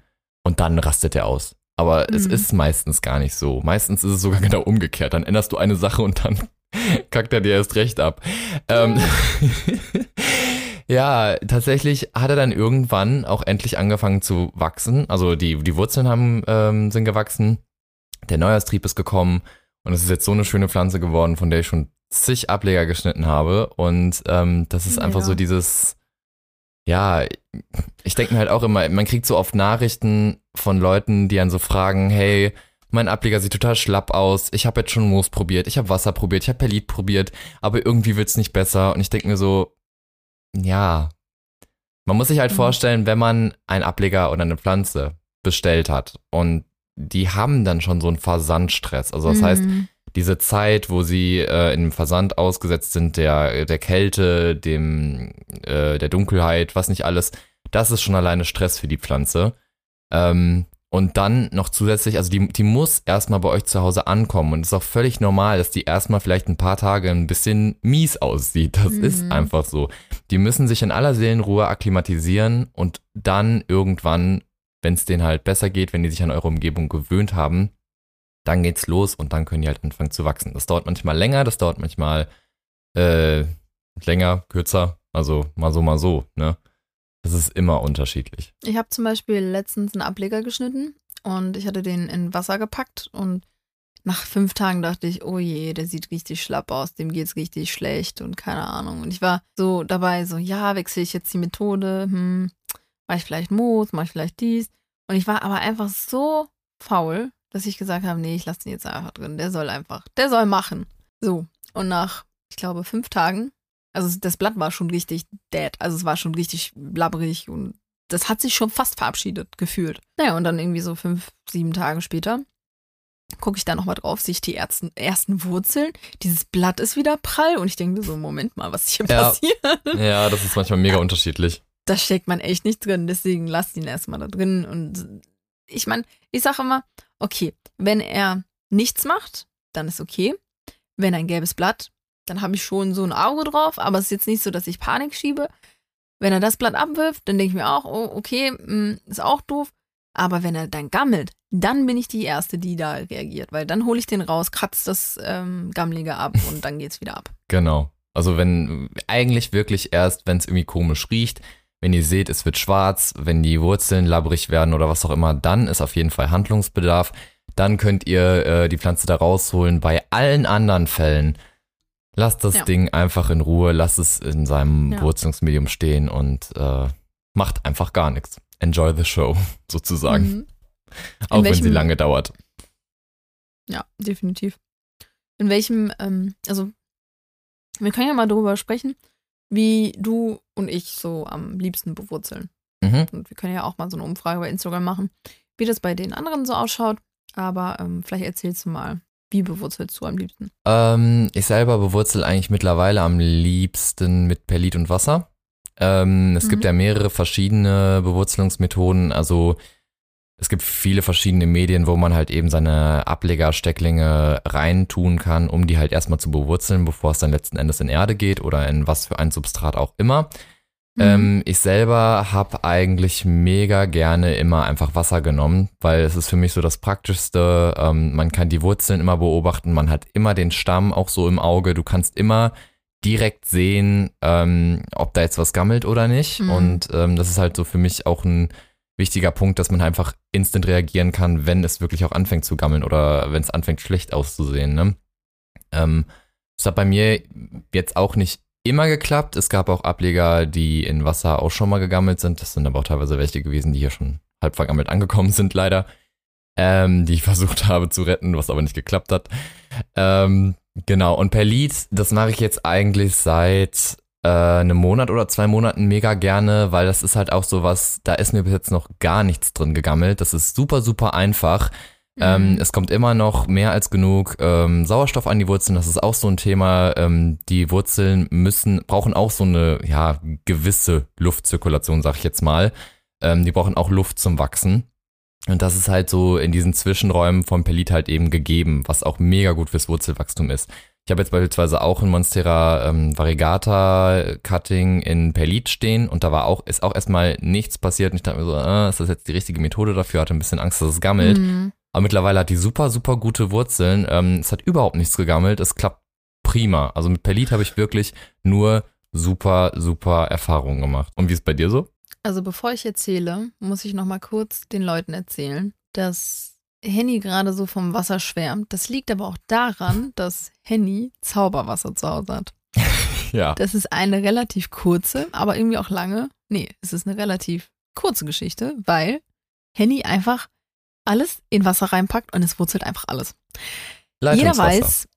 und dann rastet er aus. Aber es Mhm. ist meistens gar nicht so. Meistens ist es sogar genau umgekehrt. Dann änderst du eine Sache und dann kackt er dir erst recht ab. Ähm, ja, tatsächlich hat er dann irgendwann auch endlich angefangen zu wachsen. Also die, die Wurzeln haben, ähm, sind gewachsen. Der Neuaustrieb ist gekommen und es ist jetzt so eine schöne Pflanze geworden, von der ich schon zig Ableger geschnitten habe. Und ähm, das ist einfach Mega. so dieses, ja, ich denke mir halt auch immer, man kriegt so oft Nachrichten von Leuten, die dann so fragen, hey, mein Ableger sieht total schlapp aus, ich habe jetzt schon Moos probiert, ich habe Wasser probiert, ich habe Perlit probiert, aber irgendwie wird's nicht besser. Und ich denke mir so, ja, man muss sich halt Mhm. vorstellen, wenn man einen Ableger oder eine Pflanze bestellt hat und die haben dann schon so einen Versandstress. Also das heißt, Mhm. diese Zeit, wo sie äh, im Versand ausgesetzt sind, der, der Kälte, dem, äh, der Dunkelheit, was nicht alles, das ist schon alleine Stress für die Pflanze. Ähm, und dann noch zusätzlich, also die, die muss erstmal bei euch zu Hause ankommen und es ist auch völlig normal, dass die erstmal vielleicht ein paar Tage ein bisschen mies aussieht. Das Mhm. ist einfach so. Die müssen sich in aller Seelenruhe akklimatisieren und dann irgendwann, wenn es denen halt besser geht, wenn die sich an eure Umgebung gewöhnt haben, dann geht's los und dann können die halt anfangen zu wachsen. Das dauert manchmal länger, das dauert manchmal äh, länger, kürzer, also mal so, mal so, ne? Das ist immer unterschiedlich. Ich habe zum Beispiel letztens einen Ableger geschnitten und ich hatte den in Wasser gepackt und nach fünf Tagen dachte ich, oh je, der sieht richtig schlapp aus, dem geht's richtig schlecht und keine Ahnung. Und ich war so dabei, so, ja, wechsle ich jetzt die Methode, hm, mache ich vielleicht Moos, mache ich vielleicht dies. Und ich war aber einfach so faul, dass ich gesagt habe, nee, ich lasse den jetzt einfach drin. Der soll einfach, der soll machen. So. Und nach, ich glaube, fünf Tagen, also das Blatt war schon richtig dead, also es war schon richtig blabberig und das hat sich schon fast verabschiedet gefühlt. Naja, und dann irgendwie so fünf, sieben Tage später gucke ich da nochmal drauf, sehe ich die ersten, ersten Wurzeln. Dieses Blatt ist wieder prall und ich denke mir so, Moment mal, was ist hier Ja. passiert? Ja, das ist manchmal mega unterschiedlich. Da steckt man echt nicht drin, deswegen lasst ihn erstmal da drin. Und ich meine, ich sage immer, okay, wenn er nichts macht, dann ist okay. Wenn ein gelbes Blatt, dann habe ich schon so ein Auge drauf, aber es ist jetzt nicht so, dass ich Panik schiebe. Wenn er das Blatt abwirft, dann denke ich mir auch, oh, okay, mh, ist auch doof. Aber wenn er dann gammelt, dann bin ich die Erste, die da reagiert, weil dann hole ich den raus, kratze das ähm, Gammelige ab und dann geht's wieder ab. Genau. Also wenn, eigentlich wirklich erst, wenn es irgendwie komisch riecht, wenn ihr seht, es wird schwarz, wenn die Wurzeln labbrig werden oder was auch immer, dann ist auf jeden Fall Handlungsbedarf. Dann könnt ihr äh, die Pflanze da rausholen. Bei allen anderen Fällen, lasst das Ja. Ding einfach in Ruhe, lasst es in seinem Ja. Wurzelungsmedium stehen und äh, macht einfach gar nichts. Enjoy the show, sozusagen. Mhm. Auch wenn sie welchem- lange dauert. Ja, definitiv. In welchem, ähm, also wir können ja mal darüber sprechen, wie du und ich so am liebsten bewurzeln. Mhm. Und wir können ja auch mal so eine Umfrage bei Instagram machen, wie das bei den anderen so ausschaut. Aber ähm, vielleicht erzählst du mal, wie bewurzelst du am liebsten? Ähm, ich selber bewurzel eigentlich mittlerweile am liebsten mit Perlit und Wasser. Ähm, es Mhm. gibt ja mehrere verschiedene Bewurzelungsmethoden. Also es gibt viele verschiedene Medien, wo man halt eben seine Ablegerstecklinge reintun kann, um die halt erstmal zu bewurzeln, bevor es dann letzten Endes in Erde geht oder in was für ein Substrat auch immer. Mhm. Ähm, ich selber habe eigentlich mega gerne immer einfach Wasser genommen, weil es ist für mich so das Praktischste. Ähm, man kann die Wurzeln immer beobachten, man hat immer den Stamm auch so im Auge. Du kannst immer direkt sehen, ähm, ob da jetzt was gammelt oder nicht. Mhm. Und ähm, das ist halt so für mich auch ein wichtiger Punkt, dass man einfach instant reagieren kann, wenn es wirklich auch anfängt zu gammeln oder wenn es anfängt schlecht auszusehen. Ne? Ähm, das hat bei mir jetzt auch nicht immer geklappt. Es gab auch Ableger, die in Wasser auch schon mal gegammelt sind. Das sind aber auch teilweise welche gewesen, die hier schon halb vergammelt angekommen sind, leider. Ähm, die ich versucht habe zu retten, was aber nicht geklappt hat. Ähm, genau, und per Lied, das mache ich jetzt eigentlich seit äh, einem Monat oder zwei Monaten mega gerne, weil das ist halt auch so was, da ist mir bis jetzt noch gar nichts drin gegammelt. Das ist super, super einfach. Ähm, Mhm. es kommt immer noch mehr als genug ähm, Sauerstoff an die Wurzeln. Das ist auch so ein Thema. Ähm, die Wurzeln müssen, brauchen auch so eine, ja, gewisse Luftzirkulation, sag ich jetzt mal. Ähm, die brauchen auch Luft zum Wachsen. Und das ist halt so in diesen Zwischenräumen vom Perlit halt eben gegeben, was auch mega gut fürs Wurzelwachstum ist. Ich habe jetzt beispielsweise auch ein Monstera ähm, Variegata Cutting in Perlit stehen und da war auch, ist auch erstmal nichts passiert und ich dachte mir so, äh, ist das jetzt die richtige Methode dafür? Hatte ein bisschen Angst, dass es gammelt. Mhm. Aber mittlerweile hat die super, super gute Wurzeln. Ähm, es hat überhaupt nichts gegammelt. Es klappt prima. Also mit Perlit habe ich wirklich nur super, super Erfahrungen gemacht. Und wie ist es bei dir so? Also bevor ich erzähle, muss ich noch mal kurz den Leuten erzählen, dass Henny gerade so vom Wasser schwärmt. Das liegt aber auch daran, dass Henny Zauberwasser zu Hause hat. Ja. Das ist eine relativ kurze, aber irgendwie auch lange. Nee, es ist eine relativ kurze Geschichte, weil Henny einfach alles in Wasser reinpackt und es wurzelt einfach alles. Jeder weiß,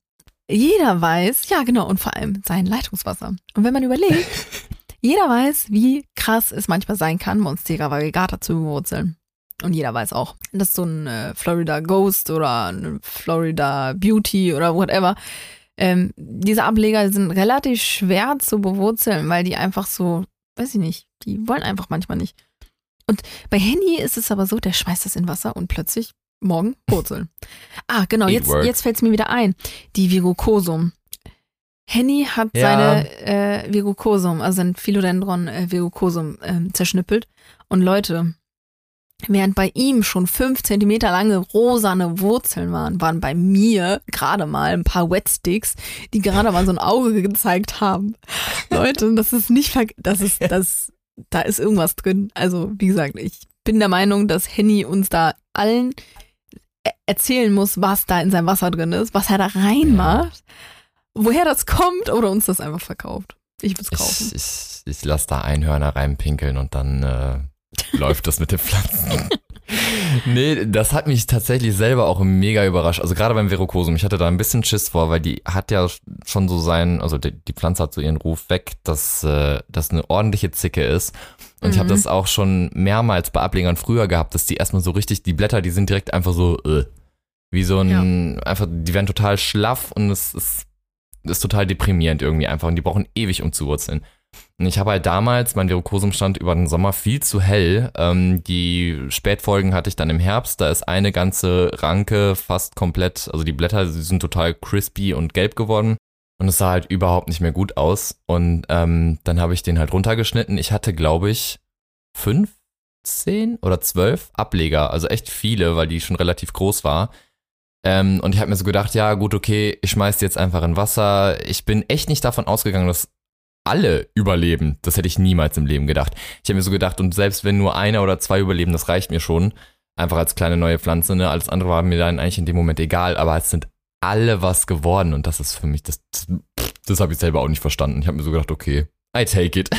jeder weiß, ja genau, und vor allem sein Leitungswasser. Und wenn man überlegt, jeder weiß, wie krass es manchmal sein kann, Monstera variegata zu bewurzeln. Und jeder weiß auch, dass so ein äh, Florida Ghost oder ein Florida Beauty oder whatever, ähm, diese Ableger sind relativ schwer zu bewurzeln, weil die einfach so, weiß ich nicht, die wollen einfach manchmal nicht. Und bei Henny ist es aber so, der schmeißt das in Wasser und plötzlich morgen wurzeln. Ah, genau, It jetzt, jetzt fällt es mir wieder ein. Die Virukosum. Henny hat Ja. seine äh, Virukosum, also sein Philodendron äh, Virukosum ähm, zerschnippelt. Und Leute, während bei ihm schon fünf Zentimeter lange rosane Wurzeln waren, waren bei mir gerade mal ein paar Wetsticks, die gerade mal so ein Auge gezeigt haben. Leute, das ist nicht, das ist, das, da ist irgendwas drin. Also, wie gesagt, ich bin der Meinung, dass Henny uns da allen e- erzählen muss, was da in seinem Wasser drin ist, was er da reinmacht, woher das kommt oder uns das einfach verkauft. Ich würde es kaufen. Ich, ich, ich lasse da Einhörner reinpinkeln und dann äh, läuft das mit den Pflanzen. nee, das hat mich tatsächlich selber auch mega überrascht. Also gerade beim Verokosum, ich hatte da ein bisschen Schiss vor, weil die hat ja schon so sein, also die, die Pflanze hat so ihren Ruf weg, dass äh, das eine ordentliche Zicke ist. Und ich habe Mhm. das auch schon mehrmals bei Ablegern früher gehabt, dass die erstmal so richtig, die Blätter, die sind direkt einfach so, äh, wie so ein, einfach, die werden total schlaff und es ist, ist total deprimierend irgendwie einfach und die brauchen ewig, um zu wurzeln. Und ich habe halt damals, mein Verokosum stand über den Sommer viel zu hell. Ähm, die Spätfolgen hatte ich dann im Herbst. Da ist eine ganze Ranke fast komplett, also die Blätter sie sind total crispy und gelb geworden. Und es sah halt überhaupt nicht mehr gut aus. Und ähm, dann habe ich den halt runtergeschnitten. Ich hatte, glaube ich, fünf, zehn oder zwölf Ableger. Also echt viele, weil die schon relativ groß war. Ähm, und ich habe mir so gedacht, ja gut, okay, ich schmeiß die jetzt einfach in Wasser. Ich bin echt nicht davon ausgegangen, dass alle überleben. Das hätte ich niemals im Leben gedacht. Ich habe mir so gedacht, und selbst wenn nur einer oder zwei überleben, das reicht mir schon. Einfach als kleine neue Pflanze, ne? Alles andere war mir dann eigentlich in dem Moment egal, aber es sind alle was geworden und das ist für mich, das, das, habe ich selber auch nicht verstanden. Ich habe mir so gedacht, okay, I take it.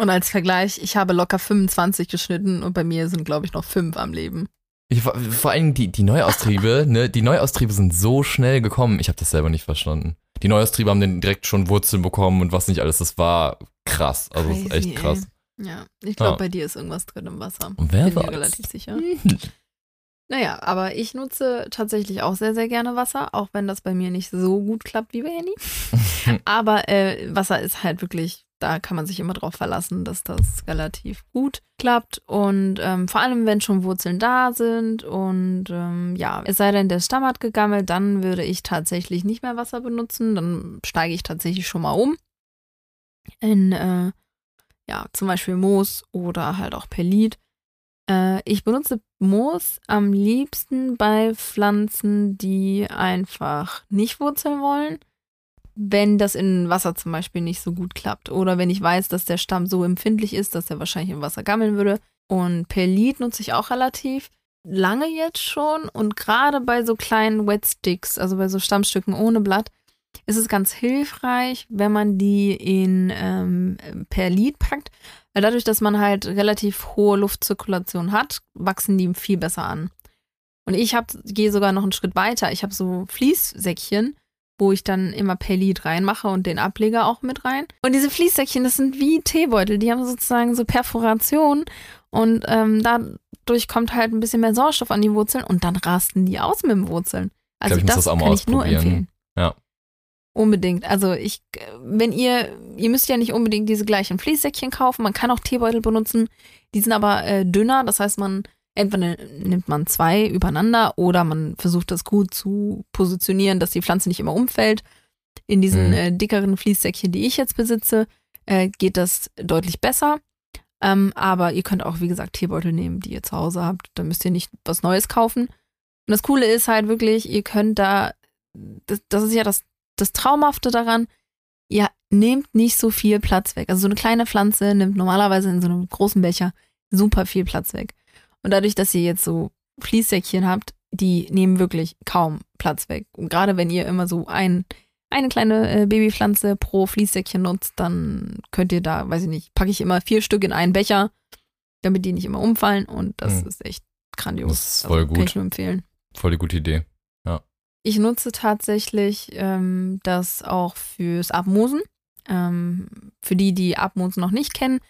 Und als Vergleich, ich habe locker 25 geschnitten und bei mir sind, glaube ich, noch fünf am Leben. Ich, vor vor allem die, die Neuaustriebe, ne, die Neuaustriebe sind so schnell gekommen. Ich habe das selber nicht verstanden. Die Neuaustriebe haben dann direkt schon Wurzeln bekommen und was nicht alles. Das war krass. Also das ist Crazy, echt krass. Ey. Ja, ich glaube, Ja. bei dir ist irgendwas drin im Wasser. Und wer Bin mir weiß? relativ sicher. Naja, aber ich nutze tatsächlich auch sehr, sehr gerne Wasser, auch wenn das bei mir nicht so gut klappt wie bei Henny. aber äh, Wasser ist halt wirklich, da kann man sich immer drauf verlassen, dass das relativ gut klappt. Und ähm, vor allem, wenn schon Wurzeln da sind und ähm, ja, es sei denn, der Stamm hat gegammelt, dann würde ich tatsächlich nicht mehr Wasser benutzen. Dann steige ich tatsächlich schon mal um in, äh, ja, zum Beispiel Moos oder halt auch Perlit. Äh, ich benutze Moos am liebsten bei Pflanzen, die einfach nicht wurzeln wollen. Wenn das in Wasser zum Beispiel nicht so gut klappt. Oder wenn ich weiß, dass der Stamm so empfindlich ist, dass er wahrscheinlich im Wasser gammeln würde. Und Perlit nutze ich auch relativ lange jetzt schon. Und gerade bei so kleinen Wetsticks, also bei so Stammstücken ohne Blatt, ist es ganz hilfreich, wenn man die in ähm, Perlit packt, weil dadurch, dass man halt relativ hohe Luftzirkulation hat, wachsen die viel besser an. Und ich gehe sogar noch einen Schritt weiter. Ich habe so Fließsäckchen wo ich dann immer Perlit reinmache und den Ableger auch mit rein. Und diese Fließsäckchen, das sind wie Teebeutel, die haben sozusagen so Perforationen und ähm, dadurch kommt halt ein bisschen mehr Sauerstoff an die Wurzeln und dann rasten die aus mit den Wurzeln. Also ich glaub, ich das, das kann ich nur empfehlen. Ja. Unbedingt. Also ich, wenn ihr, ihr müsst ja nicht unbedingt diese gleichen Fließsäckchen kaufen. Man kann auch Teebeutel benutzen. Die sind aber äh, dünner. Das heißt, man entweder nimmt man zwei übereinander oder man versucht das gut zu positionieren, dass die Pflanze nicht immer umfällt. In diesen Mhm. äh, dickeren Fließsäckchen, die ich jetzt besitze, äh, geht das deutlich besser. Ähm, aber ihr könnt auch, wie gesagt, Teebeutel nehmen, die ihr zu Hause habt. Da müsst ihr nicht was Neues kaufen. Und das Coole ist halt wirklich, ihr könnt da, das, das ist ja das, das Traumhafte daran, ihr nehmt nicht so viel Platz weg. Also so eine kleine Pflanze nimmt normalerweise in so einem großen Becher super viel Platz weg. Und dadurch, dass ihr jetzt so Fließsäckchen habt, die nehmen wirklich kaum Platz weg. Und gerade wenn ihr immer so ein, eine kleine äh, Babypflanze pro Fließsäckchen nutzt, dann könnt ihr da, weiß ich nicht, packe ich immer vier Stück in einen Becher, damit die nicht immer umfallen. Und das Hm. ist echt grandios. Das ist voll Kann gut. ich nur empfehlen. Voll die gute Idee. Ich nutze tatsächlich ähm, das auch fürs Abmosen. Ähm, für die, die Abmosen noch nicht kennen.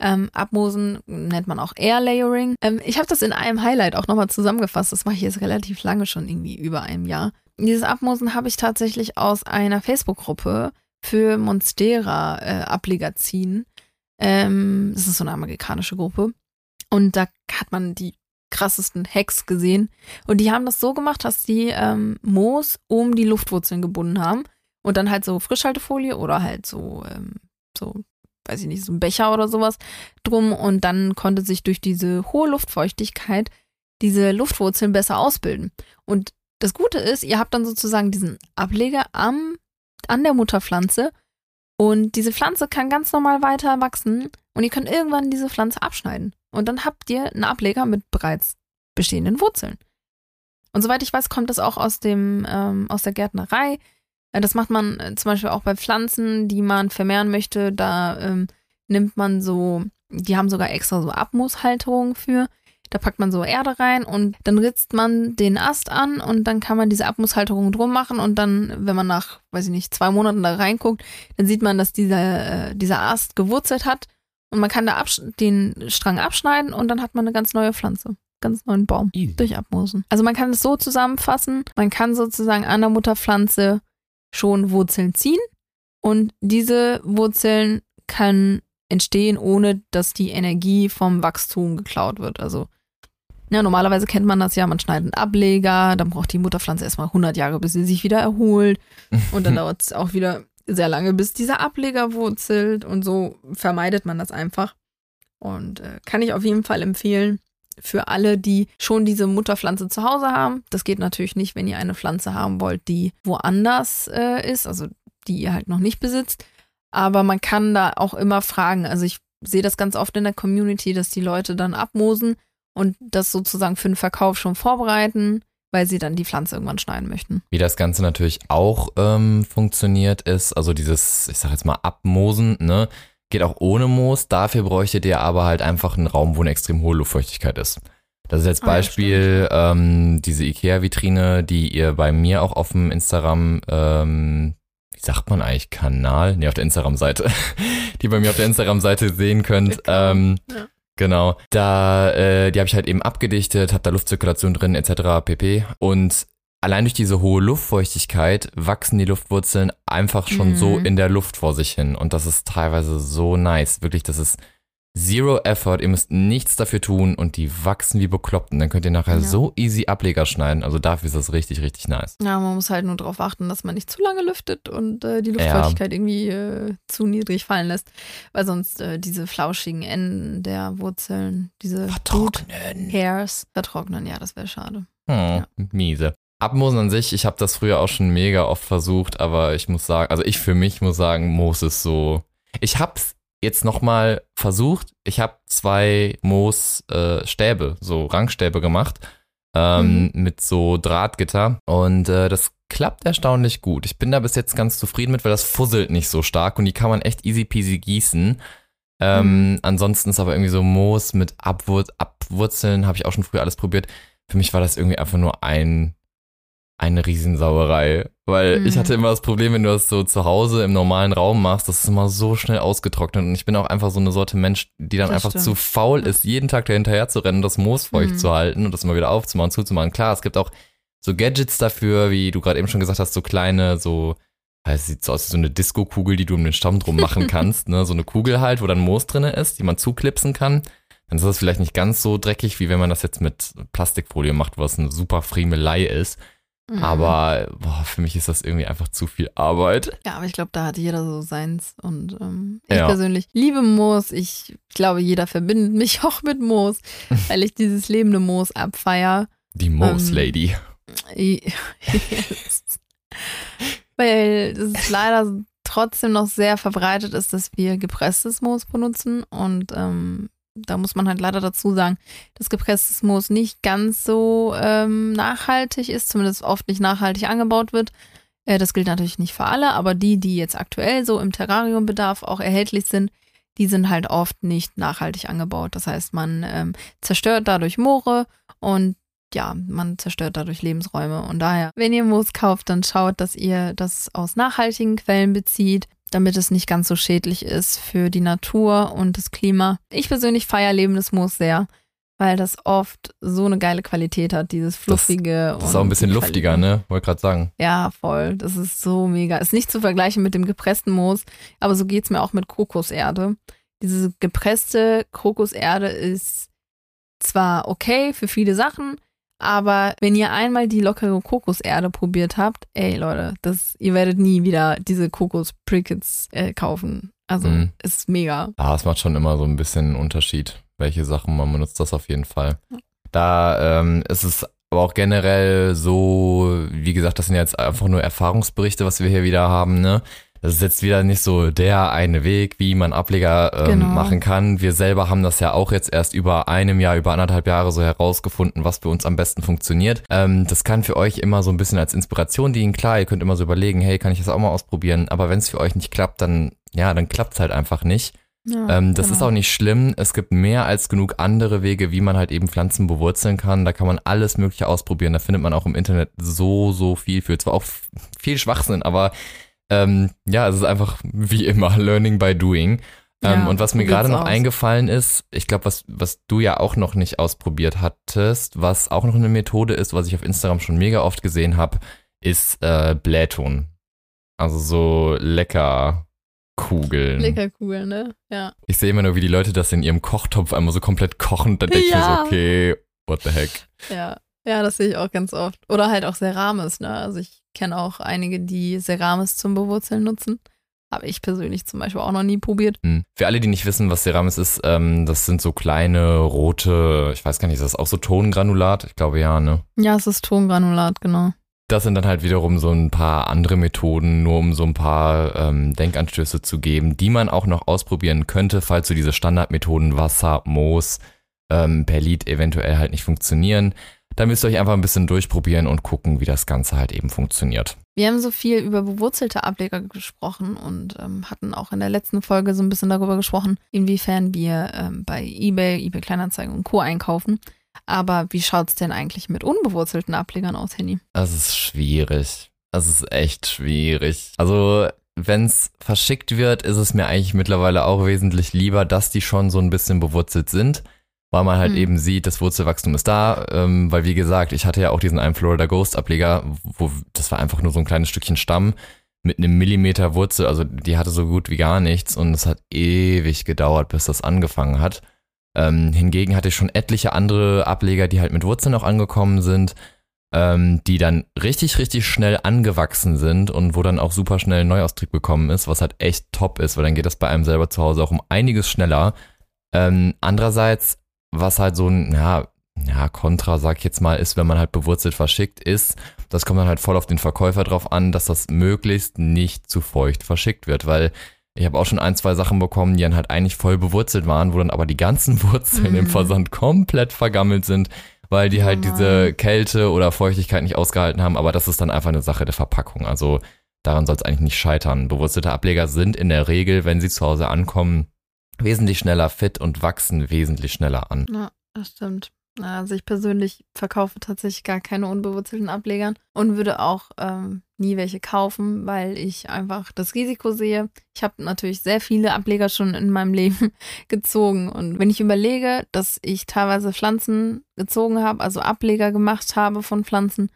Ähm, Abmosen nennt man auch Air Layering. Ähm, ich habe das in einem Highlight auch nochmal zusammengefasst. Das mache ich jetzt relativ lange schon, irgendwie über einem Jahr. Dieses Abmosen habe ich tatsächlich aus einer Facebook-Gruppe für Monstera-Ableger ziehen. Ähm, das ist so eine amerikanische Gruppe. Und da hat man die krassesten Hacks gesehen. Und die haben das so gemacht, dass die ähm, Moos um die Luftwurzeln gebunden haben und dann halt so Frischhaltefolie oder halt so, ähm, so, weiß ich nicht, so ein Becher oder sowas drum und dann konnte sich durch diese hohe Luftfeuchtigkeit diese Luftwurzeln besser ausbilden. Und das Gute ist, ihr habt dann sozusagen diesen Ableger am, an der Mutterpflanze und diese Pflanze kann ganz normal weiter wachsen und ihr könnt irgendwann diese Pflanze abschneiden. Und dann habt ihr einen Ableger mit bereits bestehenden Wurzeln. Und soweit ich weiß, kommt das auch aus dem ähm, aus der Gärtnerei. Äh, Das macht man äh, zum Beispiel auch bei Pflanzen, die man vermehren möchte. Da ähm, nimmt man so, die haben sogar extra so Abmooshalterungen für. Da packt man so Erde rein und dann ritzt man den Ast an und dann kann man diese Abmooshalterung drum machen und dann, wenn man nach, weiß ich nicht, zwei Monaten da reinguckt, dann sieht man, dass dieser, äh, dieser Ast gewurzelt hat und man kann da den Strang abschneiden und dann hat man eine ganz neue Pflanze, ganz neuen Baum Easy. durch Abmosen. Also man kann es so zusammenfassen, man kann sozusagen an der Mutterpflanze schon Wurzeln ziehen und diese Wurzeln können entstehen, ohne dass die Energie vom Wachstum geklaut wird. Also ja, normalerweise kennt man das ja, man schneidet einen Ableger, dann braucht die Mutterpflanze erstmal 100 Jahre, bis sie sich wieder erholt und dann dauert es auch wieder sehr lange, bis dieser Ableger wurzelt und so vermeidet man das einfach. Und äh, kann ich auf jeden Fall empfehlen für alle, die schon diese Mutterpflanze zu Hause haben. Das geht natürlich nicht, wenn ihr eine Pflanze haben wollt, die woanders äh, ist, also die ihr halt noch nicht besitzt. Aber man kann da auch immer fragen. Also ich sehe das ganz oft in der Community, dass die Leute dann abmosen und das sozusagen für den Verkauf schon vorbereiten, weil sie dann die Pflanze irgendwann schneiden möchten. Wie das Ganze natürlich auch ähm, funktioniert ist, also dieses, ich sag jetzt mal, Abmosen, ne, geht auch ohne Moos. Dafür bräuchtet ihr aber halt einfach einen Raum, wo eine extrem hohe Luftfeuchtigkeit ist. Das ist jetzt Ah, Beispiel ähm, diese Ikea-Vitrine, die ihr bei mir auch auf dem Instagram, ähm, wie sagt man eigentlich, Kanal? Nee, auf der Instagram-Seite, die bei mir auf der Instagram-Seite sehen könnt. Ähm, Ja. Genau. Da, äh, die habe ich halt eben abgedichtet, habe da Luftzirkulation drin, etc. pp. Und allein durch diese hohe Luftfeuchtigkeit wachsen die Luftwurzeln einfach schon Mhm. so in der Luft vor sich hin. Und das ist teilweise so nice. Wirklich, das ist zero effort. Ihr müsst nichts dafür tun und die wachsen wie bekloppt. Und dann könnt ihr nachher Ja. so easy Ableger schneiden. Also dafür ist das richtig, richtig nice. Ja, man muss halt nur darauf achten, dass man nicht zu lange lüftet und äh, die Luftfeuchtigkeit irgendwie äh, zu niedrig fallen lässt, weil sonst äh, diese flauschigen Enden der Wurzeln, diese Root Hairs vertrocknen. Ja, das wäre schade. Hm, miese. Abmosen an sich, ich habe das früher auch schon mega oft versucht, aber ich muss sagen, also ich für mich muss sagen, Moos ist so. Ich hab's jetzt nochmal versucht. Ich habe zwei Moos-Stäbe, äh, so Rangstäbe gemacht, ähm, mit so Drahtgitter und äh, das klappt erstaunlich gut. Ich bin da bis jetzt ganz zufrieden mit, weil das fusselt nicht so stark und die kann man echt easy peasy gießen. Ähm, Ansonsten ist aber irgendwie so Moos mit Abwur Abwurzeln, habe ich auch schon früher alles probiert. Für mich war das irgendwie einfach nur ein eine Riesensauerei. Weil Mhm. ich hatte immer das Problem, wenn du das so zu Hause im normalen Raum machst, das ist immer so schnell ausgetrocknet. Und ich bin auch einfach so eine Sorte Mensch, die dann Das einfach stimmt. zu faul ist, jeden Tag dahinterher zu rennen, das Moos feucht Mhm. zu halten und das immer wieder aufzumachen, zuzumachen. Klar, es gibt auch so Gadgets dafür, wie du gerade eben schon gesagt hast, so kleine, so, es sieht so aus wie so eine Disco-Kugel, die du um den Stamm drum machen kannst, ne? So eine Kugel halt, wo dann Moos drinne ist, die man zuklipsen kann. Dann ist das vielleicht nicht ganz so dreckig, wie wenn man das jetzt mit Plastikfolie macht, was eine super Friemelei ist. Mhm. Aber boah, für mich ist das irgendwie einfach zu viel Arbeit. Ja, aber ich glaube, da hat jeder so seins. Und ähm, ich Ja. persönlich liebe Moos. Ich, ich glaube, jeder verbindet mich auch mit Moos, weil ich dieses lebende Moos abfeier. Die Moos Ähm. Yes. Weil es leider trotzdem noch sehr verbreitet ist, dass wir gepresstes Moos benutzen. Und ähm, da muss man halt leider dazu sagen, dass gepresstes Moos nicht ganz so ähm, nachhaltig ist, zumindest oft nicht nachhaltig angebaut wird. Äh, das gilt natürlich nicht für alle, aber die, die jetzt aktuell so im Terrariumbedarf auch erhältlich sind, die sind halt oft nicht nachhaltig angebaut. Das heißt, man ähm, zerstört dadurch Moore und ja, man zerstört dadurch Lebensräume. Und daher, wenn ihr Moos kauft, dann schaut, dass ihr das aus nachhaltigen Quellen bezieht, damit es nicht ganz so schädlich ist für die Natur und das Klima. Ich persönlich feiere lebendes Moos sehr, weil das oft so eine geile Qualität hat, dieses fluffige. Das ist auch ein bisschen luftiger, ne? Wollte gerade sagen. Ja, voll. Das ist so mega. Ist nicht zu vergleichen mit dem gepressten Moos, aber so geht's mir auch mit Kokoserde. Diese gepresste Kokoserde ist zwar okay für viele Sachen, aber wenn ihr einmal die lockere Kokoserde probiert habt, ey Leute, das, ihr werdet nie wieder diese Kokos-Prickets äh, kaufen. Also Mhm. ist mega. Ah, es macht schon immer so ein bisschen einen Unterschied, welche Sachen man benutzt, das auf jeden Fall. Da ähm, ist es aber auch generell so, wie gesagt, das sind jetzt einfach nur Erfahrungsberichte, was wir hier wieder haben, ne? Das ist jetzt wieder nicht so der eine Weg, wie man Ableger ähm, Genau. machen kann. Wir selber haben das ja auch jetzt erst über einem Jahr, über anderthalb Jahre so herausgefunden, was für uns am besten funktioniert. Ähm, das kann für euch immer so ein bisschen als Inspiration dienen. Klar, ihr könnt immer so überlegen, hey, kann ich das auch mal ausprobieren? Aber wenn es für euch nicht klappt, dann, ja, dann klappt es halt einfach nicht. Ja, Ähm, das genau. ist auch nicht schlimm. Es gibt mehr als genug andere Wege, wie man halt eben Pflanzen bewurzeln kann. Da kann man alles Mögliche ausprobieren. Da findet man auch im Internet so, so viel für. Zwar auch viel Schwachsinn, aber ähm, ja, es ist einfach wie immer Learning by Doing. Ähm, Ja, und was mir gerade noch aus. eingefallen ist, ich glaube, was, was du ja auch noch nicht ausprobiert hattest, was auch noch eine Methode ist, was ich auf Instagram schon mega oft gesehen habe, ist äh, Blähton. Also so lecker Kugeln. Leckerkugeln, ne? Ja. Ich sehe immer nur, wie die Leute das in ihrem Kochtopf einmal so komplett kochen. Dann denke ich mir Ja. so, okay, what the heck. Ja, ja, das sehe ich auch ganz oft. Oder halt auch Ceramis, ne? Also ich kenne auch einige, die Ceramis zum Bewurzeln nutzen. Habe ich persönlich zum Beispiel auch noch nie probiert. Hm. Für alle, die nicht wissen, was Ceramis ist, ähm, das sind so kleine rote, ich weiß gar nicht, ist das auch so Tongranulat? Ich glaube ja, ne? Ja, es ist Tongranulat, genau. Das sind dann halt wiederum so ein paar andere Methoden, nur um so ein paar ähm, Denkanstöße zu geben, die man auch noch ausprobieren könnte, falls so diese Standardmethoden Wasser, Moos, ähm, Perlit eventuell halt nicht funktionieren. Da müsst ihr euch einfach ein bisschen durchprobieren und gucken, wie das Ganze halt eben funktioniert. Wir haben so viel über bewurzelte Ableger gesprochen und ähm, hatten auch in der letzten Folge so ein bisschen darüber gesprochen, inwiefern wir ähm, bei eBay, eBay Kleinanzeigen und Co. einkaufen. Aber wie schaut's denn eigentlich mit unbewurzelten Ablegern aus, Henny? Das ist schwierig. Das ist echt schwierig. Also, wenn es verschickt wird, ist es mir eigentlich mittlerweile auch wesentlich lieber, dass die schon so ein bisschen bewurzelt sind, weil man halt Hm. eben sieht, das Wurzelwachstum ist da. Ähm, weil, wie gesagt, ich hatte ja auch diesen einen Florida Ghost Ableger, wo das war einfach nur so ein kleines Stückchen Stamm mit einem Millimeter Wurzel. Also, die hatte so gut wie gar nichts und es hat ewig gedauert, bis das angefangen hat. Ähm, hingegen hatte ich schon etliche andere Ableger, die halt mit Wurzeln auch angekommen sind ähm, die dann richtig, richtig schnell angewachsen sind und wo dann auch super schnell ein Neuaustrieb gekommen ist, was halt echt top ist, weil dann geht das bei einem selber zu Hause auch um einiges schneller. Ähm, andererseits, was halt so ein, ja, ja, Kontra, sag ich jetzt mal, ist, wenn man halt bewurzelt verschickt ist, das kommt dann halt voll auf den Verkäufer drauf an, dass das möglichst nicht zu feucht verschickt wird, weil ich habe auch schon ein, zwei Sachen bekommen, die dann halt eigentlich voll bewurzelt waren, wo dann aber die ganzen Wurzeln im Mhm. Versand komplett vergammelt sind, weil die Oh halt diese nein. Kälte oder Feuchtigkeit nicht ausgehalten haben. Aber das ist dann einfach eine Sache der Verpackung. Also daran soll es eigentlich nicht scheitern. Bewurzelte Ableger sind in der Regel, wenn sie zu Hause ankommen, wesentlich schneller fit und wachsen wesentlich schneller an. Ja, das stimmt. Also ich persönlich verkaufe tatsächlich gar keine unbewurzelten Ablegern und würde auch ähm, nie welche kaufen, weil ich einfach das Risiko sehe. Ich habe natürlich sehr viele Ableger schon in meinem Leben gezogen und wenn ich überlege, dass ich teilweise Pflanzen gezogen habe, also Ableger gemacht habe von Pflanzen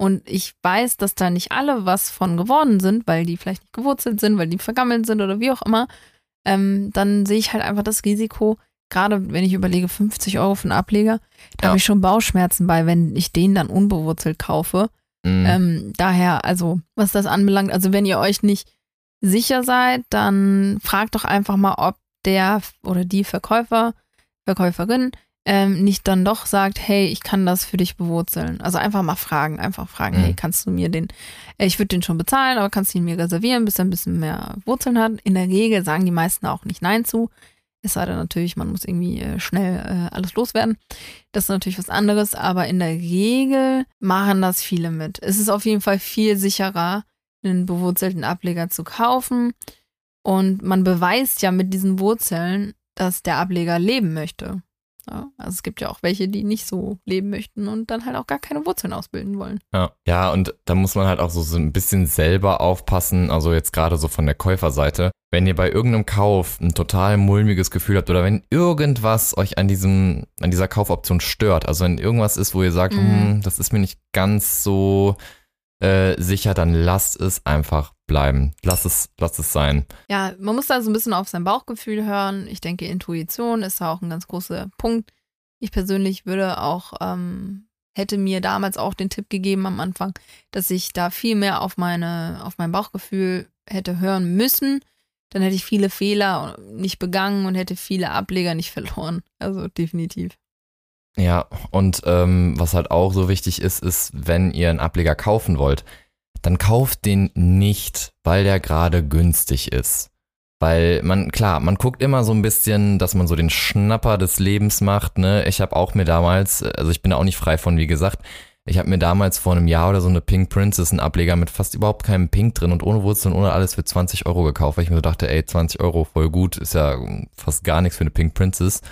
und ich weiß, dass da nicht alle was von geworden sind, weil die vielleicht nicht gewurzelt sind, weil die vergammelt sind oder wie auch immer, ähm, dann sehe ich halt einfach das Risiko, gerade wenn ich überlege, 50 Euro für einen Ableger, da ja. habe ich schon Bauchschmerzen bei, wenn ich den dann unbewurzelt kaufe. Mhm. Ähm, daher, also, was das anbelangt, also wenn ihr euch nicht sicher seid, dann fragt doch einfach mal, ob der oder die Verkäufer, Verkäuferin ähm, nicht dann doch sagt, hey, ich kann das für dich bewurzeln. Also einfach mal fragen, einfach fragen, mhm. hey, kannst du mir den, äh, ich würde den schon bezahlen, aber kannst du ihn mir reservieren, bis er ein bisschen mehr Wurzeln hat. In der Regel sagen die meisten auch nicht Nein zu. Es sei denn natürlich, man muss irgendwie äh, schnell äh, alles loswerden. Das ist natürlich was anderes, aber in der Regel machen das viele mit. Es ist auf jeden Fall viel sicherer, einen bewurzelten Ableger zu kaufen. Und man beweist ja mit diesen Wurzeln, dass der Ableger leben möchte. Ja, also es gibt ja auch welche, die nicht so leben möchten und dann halt auch gar keine Wurzeln ausbilden wollen. Ja, ja und da muss man halt auch so, so ein bisschen selber aufpassen, also jetzt gerade so von der Käuferseite. Wenn ihr bei irgendeinem Kauf ein total mulmiges Gefühl habt oder wenn irgendwas euch an diesem, an dieser Kaufoption stört, also wenn irgendwas ist, wo ihr sagt, mhm. hm, das ist mir nicht ganz so äh, sicher, dann lasst es einfach bleiben. Lass es, lass es sein. Ja, man muss da so ein bisschen auf sein Bauchgefühl hören. Ich denke, Intuition ist da auch ein ganz großer Punkt. Ich persönlich würde auch, ähm, hätte mir damals auch den Tipp gegeben am Anfang, dass ich da viel mehr auf meine, auf mein Bauchgefühl hätte hören müssen. Dann hätte ich viele Fehler nicht begangen und hätte viele Ableger nicht verloren. Also definitiv. Ja, und ähm, was halt auch so wichtig ist, ist, wenn ihr einen Ableger kaufen wollt, dann kauft den nicht, weil der gerade günstig ist. Weil man, klar, man guckt immer so ein bisschen, dass man so den Schnapper des Lebens macht, ne? Ich habe auch mir damals, also ich bin da auch nicht frei von, wie gesagt, ich habe mir damals vor einem Jahr oder so eine Pink Princess, einen Ableger mit fast überhaupt keinem Pink drin und ohne Wurzeln, ohne alles für 20 Euro gekauft, weil ich mir so dachte, ey, 20 Euro, voll gut, ist ja fast gar nichts für eine Pink Princess.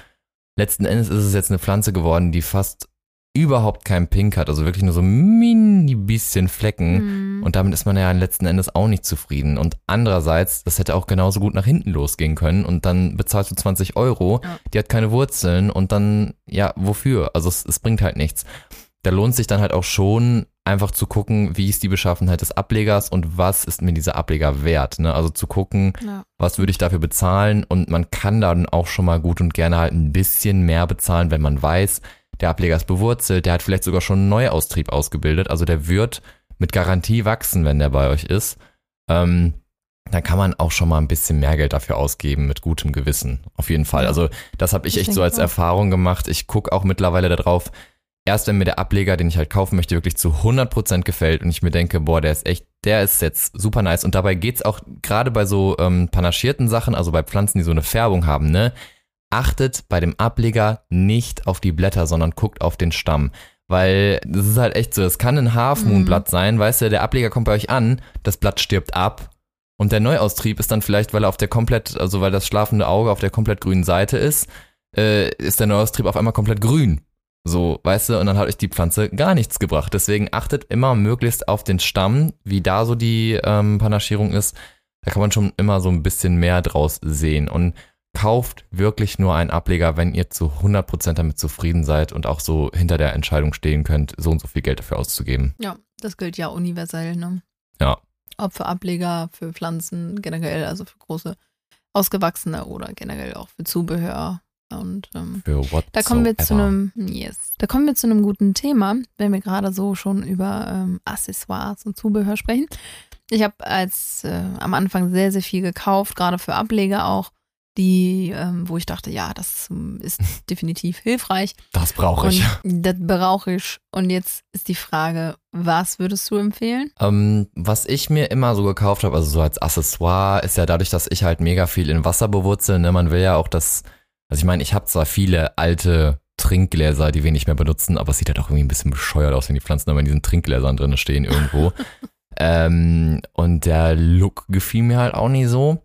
Letzten Endes ist es jetzt eine Pflanze geworden, die fast überhaupt kein Pink hat, also wirklich nur so mini bisschen Flecken. Mhm. Und damit ist man ja letzten Endes auch nicht zufrieden. Und andererseits, das hätte auch genauso gut nach hinten losgehen können und dann bezahlst du 20 Euro, ja. die hat keine Wurzeln und dann, ja, wofür? Also es, es bringt halt nichts. Da lohnt sich dann halt auch schon, einfach zu gucken, wie ist die Beschaffenheit des Ablegers und was ist mir dieser Ableger wert. Ne? Also zu gucken, ja. was würde ich dafür bezahlen und man kann dann auch schon mal gut und gerne halt ein bisschen mehr bezahlen, wenn man weiß, der Ableger ist bewurzelt, der hat vielleicht sogar schon einen Neuaustrieb ausgebildet, also der wird mit Garantie wachsen, wenn der bei euch ist. Ähm, dann kann man auch schon mal ein bisschen mehr Geld dafür ausgeben mit gutem Gewissen. Auf jeden Fall. Also das habe ich, ich echt so als auch. Erfahrung gemacht. Ich gucke auch mittlerweile darauf, erst wenn mir der Ableger, den ich halt kaufen möchte, wirklich zu 100% gefällt und ich mir denke, boah, der ist echt, der ist jetzt super nice. Und dabei geht's auch gerade bei so ähm, panaschierten Sachen, also bei Pflanzen, die so eine Färbung haben, ne, achtet bei dem Ableger nicht auf die Blätter, sondern guckt auf den Stamm. Weil das ist halt echt so, es kann ein Half Moon Blatt mhm. sein, weißt du, der Ableger kommt bei euch an, das Blatt stirbt ab und der Neuaustrieb ist dann vielleicht, weil er auf der komplett, also weil das schlafende Auge auf der komplett grünen Seite ist, äh, ist der Neuaustrieb auf einmal komplett grün. So, weißt du, und dann hat euch die Pflanze gar nichts gebracht. Deswegen achtet immer möglichst auf den Stamm, wie da so die ähm, Panaschierung ist. Da kann man schon immer so ein bisschen mehr draus sehen. Und kauft wirklich nur einen Ableger, wenn ihr zu 100% damit zufrieden seid und auch so hinter der Entscheidung stehen könnt, so und so viel Geld dafür auszugeben. Ja, das gilt ja universell, ne? Ja. Ob für Ableger, für Pflanzen generell, also für große ausgewachsene oder generell auch für Zubehör. Und ähm, da kommen wir zu einem, yes, da kommen wir zu einem guten Thema, wenn wir gerade so schon über ähm, Accessoires und Zubehör sprechen. Ich habe als äh, am Anfang sehr, sehr viel gekauft, gerade für Ableger auch die, ähm, wo ich dachte, ja, das ähm, ist definitiv hilfreich. Das brauche ich. Und das brauche ich. Und jetzt ist die Frage, was würdest du empfehlen? Ähm, was ich mir immer so gekauft habe, also so als Accessoire, ist ja dadurch, dass ich halt mega viel in Wasser bewurzel. Ne? Man will ja auch das, also ich meine, ich habe zwar viele alte Trinkgläser, die wir nicht mehr benutzen, aber es sieht halt auch irgendwie ein bisschen bescheuert aus, wenn die Pflanzen aber in diesen Trinkgläsern drin stehen irgendwo. ähm, und der Look gefiel mir halt auch nie so.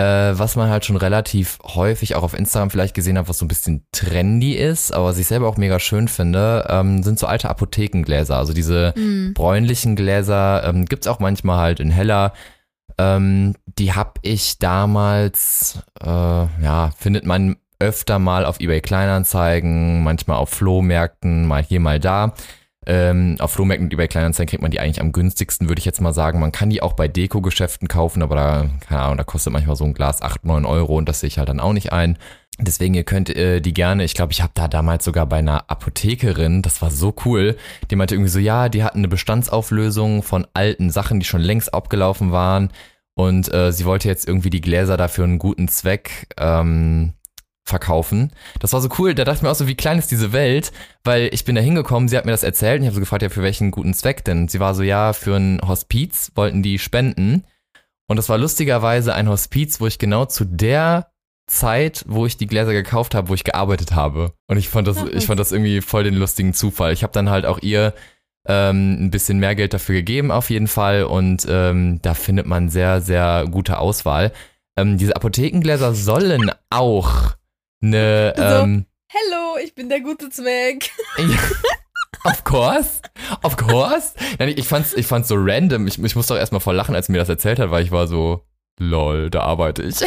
Äh, was man halt schon relativ häufig auch auf Instagram vielleicht gesehen hat, was so ein bisschen trendy ist, aber was ich selber auch mega schön finde, ähm, sind so alte Apothekengläser. Also diese Mhm. bräunlichen Gläser ähm, gibt's auch manchmal halt in heller. Ähm, die habe ich damals, äh, ja, findet man öfter mal auf eBay Kleinanzeigen, manchmal auf Flohmärkten, mal hier, mal da. Ähm, auf Flohmärkten und eBay Kleinanzeigen kriegt man die eigentlich am günstigsten, würde ich jetzt mal sagen. Man kann die auch bei Deko-Geschäften kaufen, aber da, keine Ahnung, da kostet manchmal so ein Glas 8, 9 Euro und das sehe ich halt dann auch nicht ein. Deswegen, ihr könnt äh, die gerne, ich glaube, ich habe da damals sogar bei einer Apothekerin, das war so cool, die meinte irgendwie so, ja, die hatten eine Bestandsauflösung von alten Sachen, die schon längst abgelaufen waren und äh, sie wollte jetzt irgendwie die Gläser dafür einen guten Zweck ähm, verkaufen. Das war so cool, da dachte ich mir auch so, wie klein ist diese Welt, weil ich bin da hingekommen, sie hat mir das erzählt und ich habe so gefragt, ja, für welchen guten Zweck denn? Sie war so, ja, für ein Hospiz wollten die spenden und das war lustigerweise ein Hospiz, wo ich genau zu der Zeit, wo ich die Gläser gekauft habe, wo ich gearbeitet habe. Und ich fand das, Ach, ich fand das irgendwie voll den lustigen Zufall. Ich habe dann halt auch ihr ähm, ein bisschen mehr Geld dafür gegeben, auf jeden Fall. Und ähm, da findet man sehr, sehr gute Auswahl. Ähm, diese Apothekengläser sollen auch eine. So. Ähm, Hello, ich bin der gute Zweck. Of course. Of course. Nein, ich fand's, ich fand's so random. Ich, ich musste auch erstmal voll lachen, als sie mir das erzählt hat, weil ich war so, lol, da arbeite ich.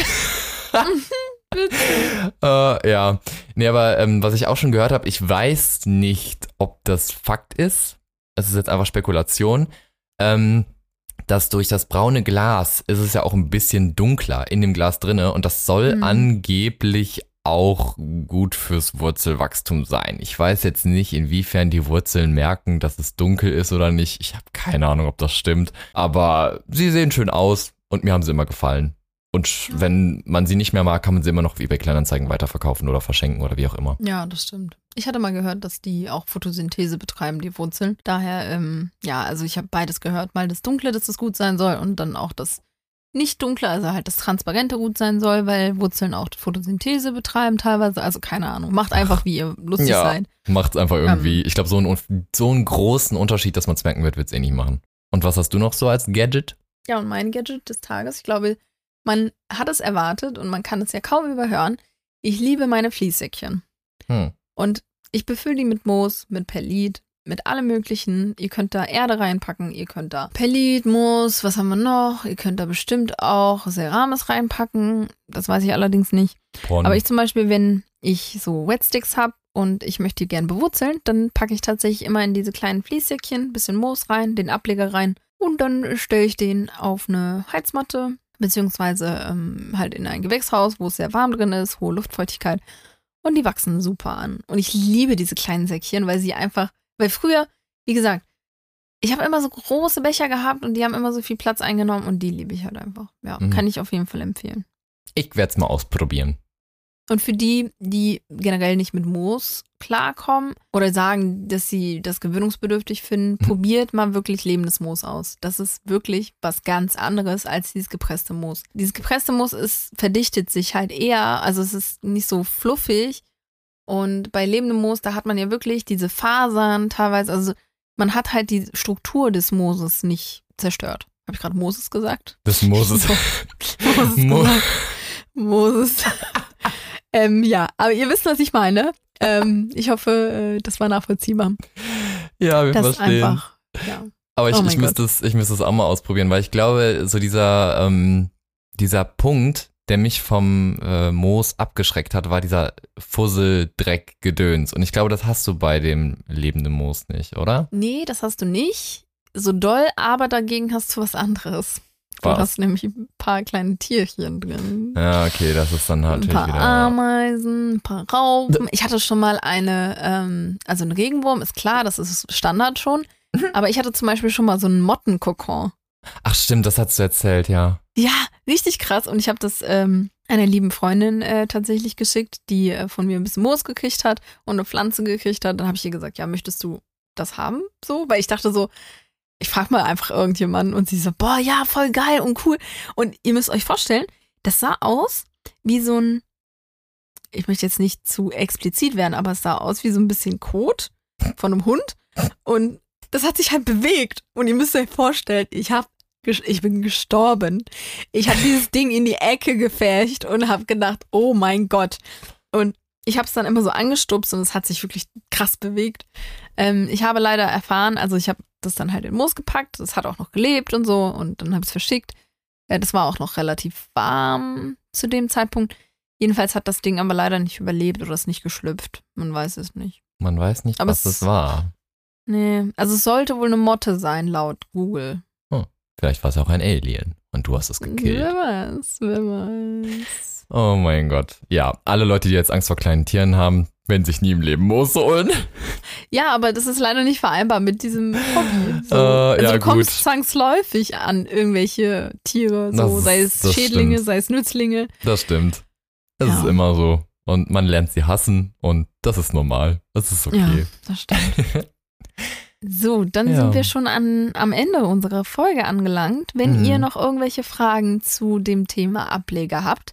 äh, ja. Nee, aber ähm, was ich auch schon gehört habe, ich weiß nicht, ob das Fakt ist. Es ist jetzt einfach Spekulation. Ähm, dass durch das braune Glas ist es ja auch ein bisschen dunkler in dem Glas drinne und das soll Mhm. angeblich auch gut fürs Wurzelwachstum sein. Ich weiß jetzt nicht, inwiefern die Wurzeln merken, dass es dunkel ist oder nicht. Ich habe keine Ahnung, ob das stimmt. Aber sie sehen schön aus und mir haben sie immer gefallen. Und wenn man sie nicht mehr mag, kann man sie immer noch auf eBay Kleinanzeigen weiterverkaufen oder verschenken oder wie auch immer. Ja, das stimmt. Ich hatte mal gehört, dass die auch Photosynthese betreiben, die Wurzeln. Daher, ähm, ja, also ich habe beides gehört. Mal das Dunkle, dass es gut sein soll und dann auch das nicht Dunkle, also halt das Transparente gut sein soll, weil Wurzeln auch Photosynthese betreiben teilweise. Also keine Ahnung. Macht einfach, wie ihr lustig Ja. seid. Macht's einfach irgendwie. Ähm. ich glaube, so, einen- so einen großen Unterschied, dass man es merken wird, wird's eh nicht machen. Und was hast du noch so als Gadget? Ja, und mein Gadget des Tages, ich glaube, man hat es erwartet und man kann es ja kaum überhören. Ich liebe meine Fließsäckchen. Hm. Und ich befülle die mit Moos, mit Perlit, mit allem möglichen. Ihr könnt da Erde reinpacken, ihr könnt da Perlit, Moos, was haben wir noch? Ihr könnt da bestimmt auch Ceramis reinpacken. Das weiß ich allerdings nicht. Porn. Aber ich zum Beispiel, wenn ich so Wetsticks habe und ich möchte die gern bewurzeln, dann packe ich tatsächlich immer in diese kleinen Fließsäckchen, bisschen Moos rein, den Ableger rein und dann stelle ich den auf eine Heizmatte, beziehungsweise ähm, halt in ein Gewächshaus, wo es sehr warm drin ist, hohe Luftfeuchtigkeit. Und die wachsen super an. Und ich liebe diese kleinen Säckchen, weil sie einfach, weil früher, wie gesagt, ich habe immer so große Becher gehabt und die haben immer so viel Platz eingenommen und die liebe ich halt einfach. Ja, Mhm. kann ich auf jeden Fall empfehlen. ich werde es mal ausprobieren. Und für die, die generell nicht mit Moos klarkommen oder sagen, dass sie das gewöhnungsbedürftig finden, Mhm. probiert mal wirklich lebendes Moos aus. Das ist wirklich was ganz anderes als dieses gepresste Moos. Dieses gepresste Moos ist, verdichtet sich halt eher, also es ist nicht so fluffig. Und bei lebendem Moos, da hat man ja wirklich diese Fasern teilweise, also man hat halt die Struktur des Mooses nicht zerstört. Habe ich gerade Moses gesagt? Das Moses. Moses Mo-. Moses. ähm, ja, aber ihr wisst, was ich meine. Ähm, ich hoffe, äh, das war nachvollziehbar. ja, wir Das verstehen. einfach, ja. Aber ich, Oh ich müsste es, ich müsste es auch mal ausprobieren, weil ich glaube, so dieser, ähm, dieser Punkt, der mich vom äh, Moos abgeschreckt hat, war dieser Fussel-Dreck-Gedöns. Und ich glaube, das hast du bei dem lebenden Moos nicht, oder? Nee, das hast du nicht. So doll, aber dagegen hast du was anderes. Du Was? hast nämlich ein paar kleine Tierchen drin. Ja, okay, das ist dann halt ein natürlich paar wieder. Ameisen, ein paar Raupen. Ich hatte schon mal eine, ähm, also ein Regenwurm, ist klar, das ist Standard schon. Mhm. Aber ich hatte zum Beispiel schon mal so einen Mottenkokon. Ach stimmt, das hast du erzählt, ja. Ja, richtig krass. Und ich habe das ähm, einer lieben Freundin äh, tatsächlich geschickt, die äh, von mir ein bisschen Moos gekriegt hat und eine Pflanze gekriegt hat. Dann habe ich ihr gesagt, ja, möchtest du das haben? So, weil ich dachte so, ich frage mal einfach irgendjemanden und sie so, boah, ja, voll geil und cool. Und ihr müsst euch vorstellen, das sah aus wie so ein, ich möchte jetzt nicht zu explizit werden, aber es sah aus wie so ein bisschen Kot von einem Hund. Und das hat sich halt bewegt. Und ihr müsst euch vorstellen, ich habe ich bin gestorben. Ich habe dieses Ding in die Ecke gefärcht und habe gedacht, oh mein Gott. Und ich habe es dann immer so angestupst und es hat sich wirklich krass bewegt. Ähm, ich habe leider erfahren, also ich habe das dann halt in Moos gepackt, es hat auch noch gelebt und so und dann habe ich es verschickt. Äh, das war auch noch relativ warm zu dem Zeitpunkt. Jedenfalls hat das Ding aber leider nicht überlebt oder ist nicht geschlüpft. Man weiß es nicht. Man weiß nicht, Aber was es- das war. Nee, also es sollte wohl eine Motte sein, laut Google. Vielleicht war es auch ein Alien und du hast es gekillt. Wer weiß, wer weiß. Oh mein Gott. Ja, alle Leute, die jetzt Angst vor kleinen Tieren haben, werden sich nie im Leben Moos holen. Ja, aber das ist leider nicht vereinbar mit diesem Hobby. So. Äh, also ja, du kommst gut. zwangsläufig an irgendwelche Tiere, so Das- sei es Schädlinge, stimmt. sei es Nützlinge. Das stimmt. Das Ja. ist immer so. Und man lernt sie hassen und das ist normal. Das ist okay. Ja, das stimmt. So, dann Ja. sind wir schon an, am Ende unserer Folge angelangt. Wenn Mhm. ihr noch irgendwelche Fragen zu dem Thema Ableger habt,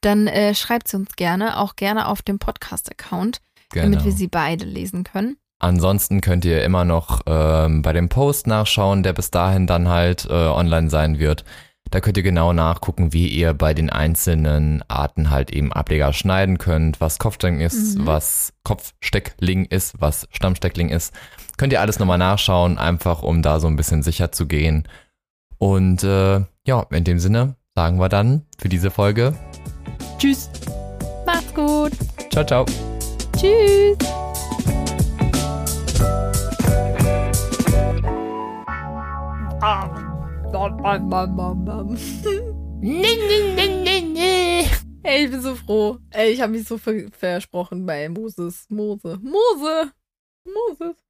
dann äh, schreibt sie uns gerne, auch gerne auf dem Podcast-Account, damit Genau. wir sie beide lesen können. Ansonsten könnt ihr immer noch ähm, bei dem Post nachschauen, der bis dahin dann halt äh, online sein wird. Da könnt ihr genau nachgucken, wie ihr bei den einzelnen Arten halt eben Ableger schneiden könnt, was Kopfsteckling ist, Mhm. was Kopfsteckling ist, was Stammsteckling ist. Könnt ihr alles nochmal nachschauen, einfach um da so ein bisschen sicher zu gehen. Und äh, ja, in dem Sinne sagen wir dann für diese Folge Tschüss. Macht's gut. Ciao, ciao. Tschüss. Ey, ich bin so froh. Ey, ich habe mich so ver versprochen bei Moses. Mose. Mose. Moses.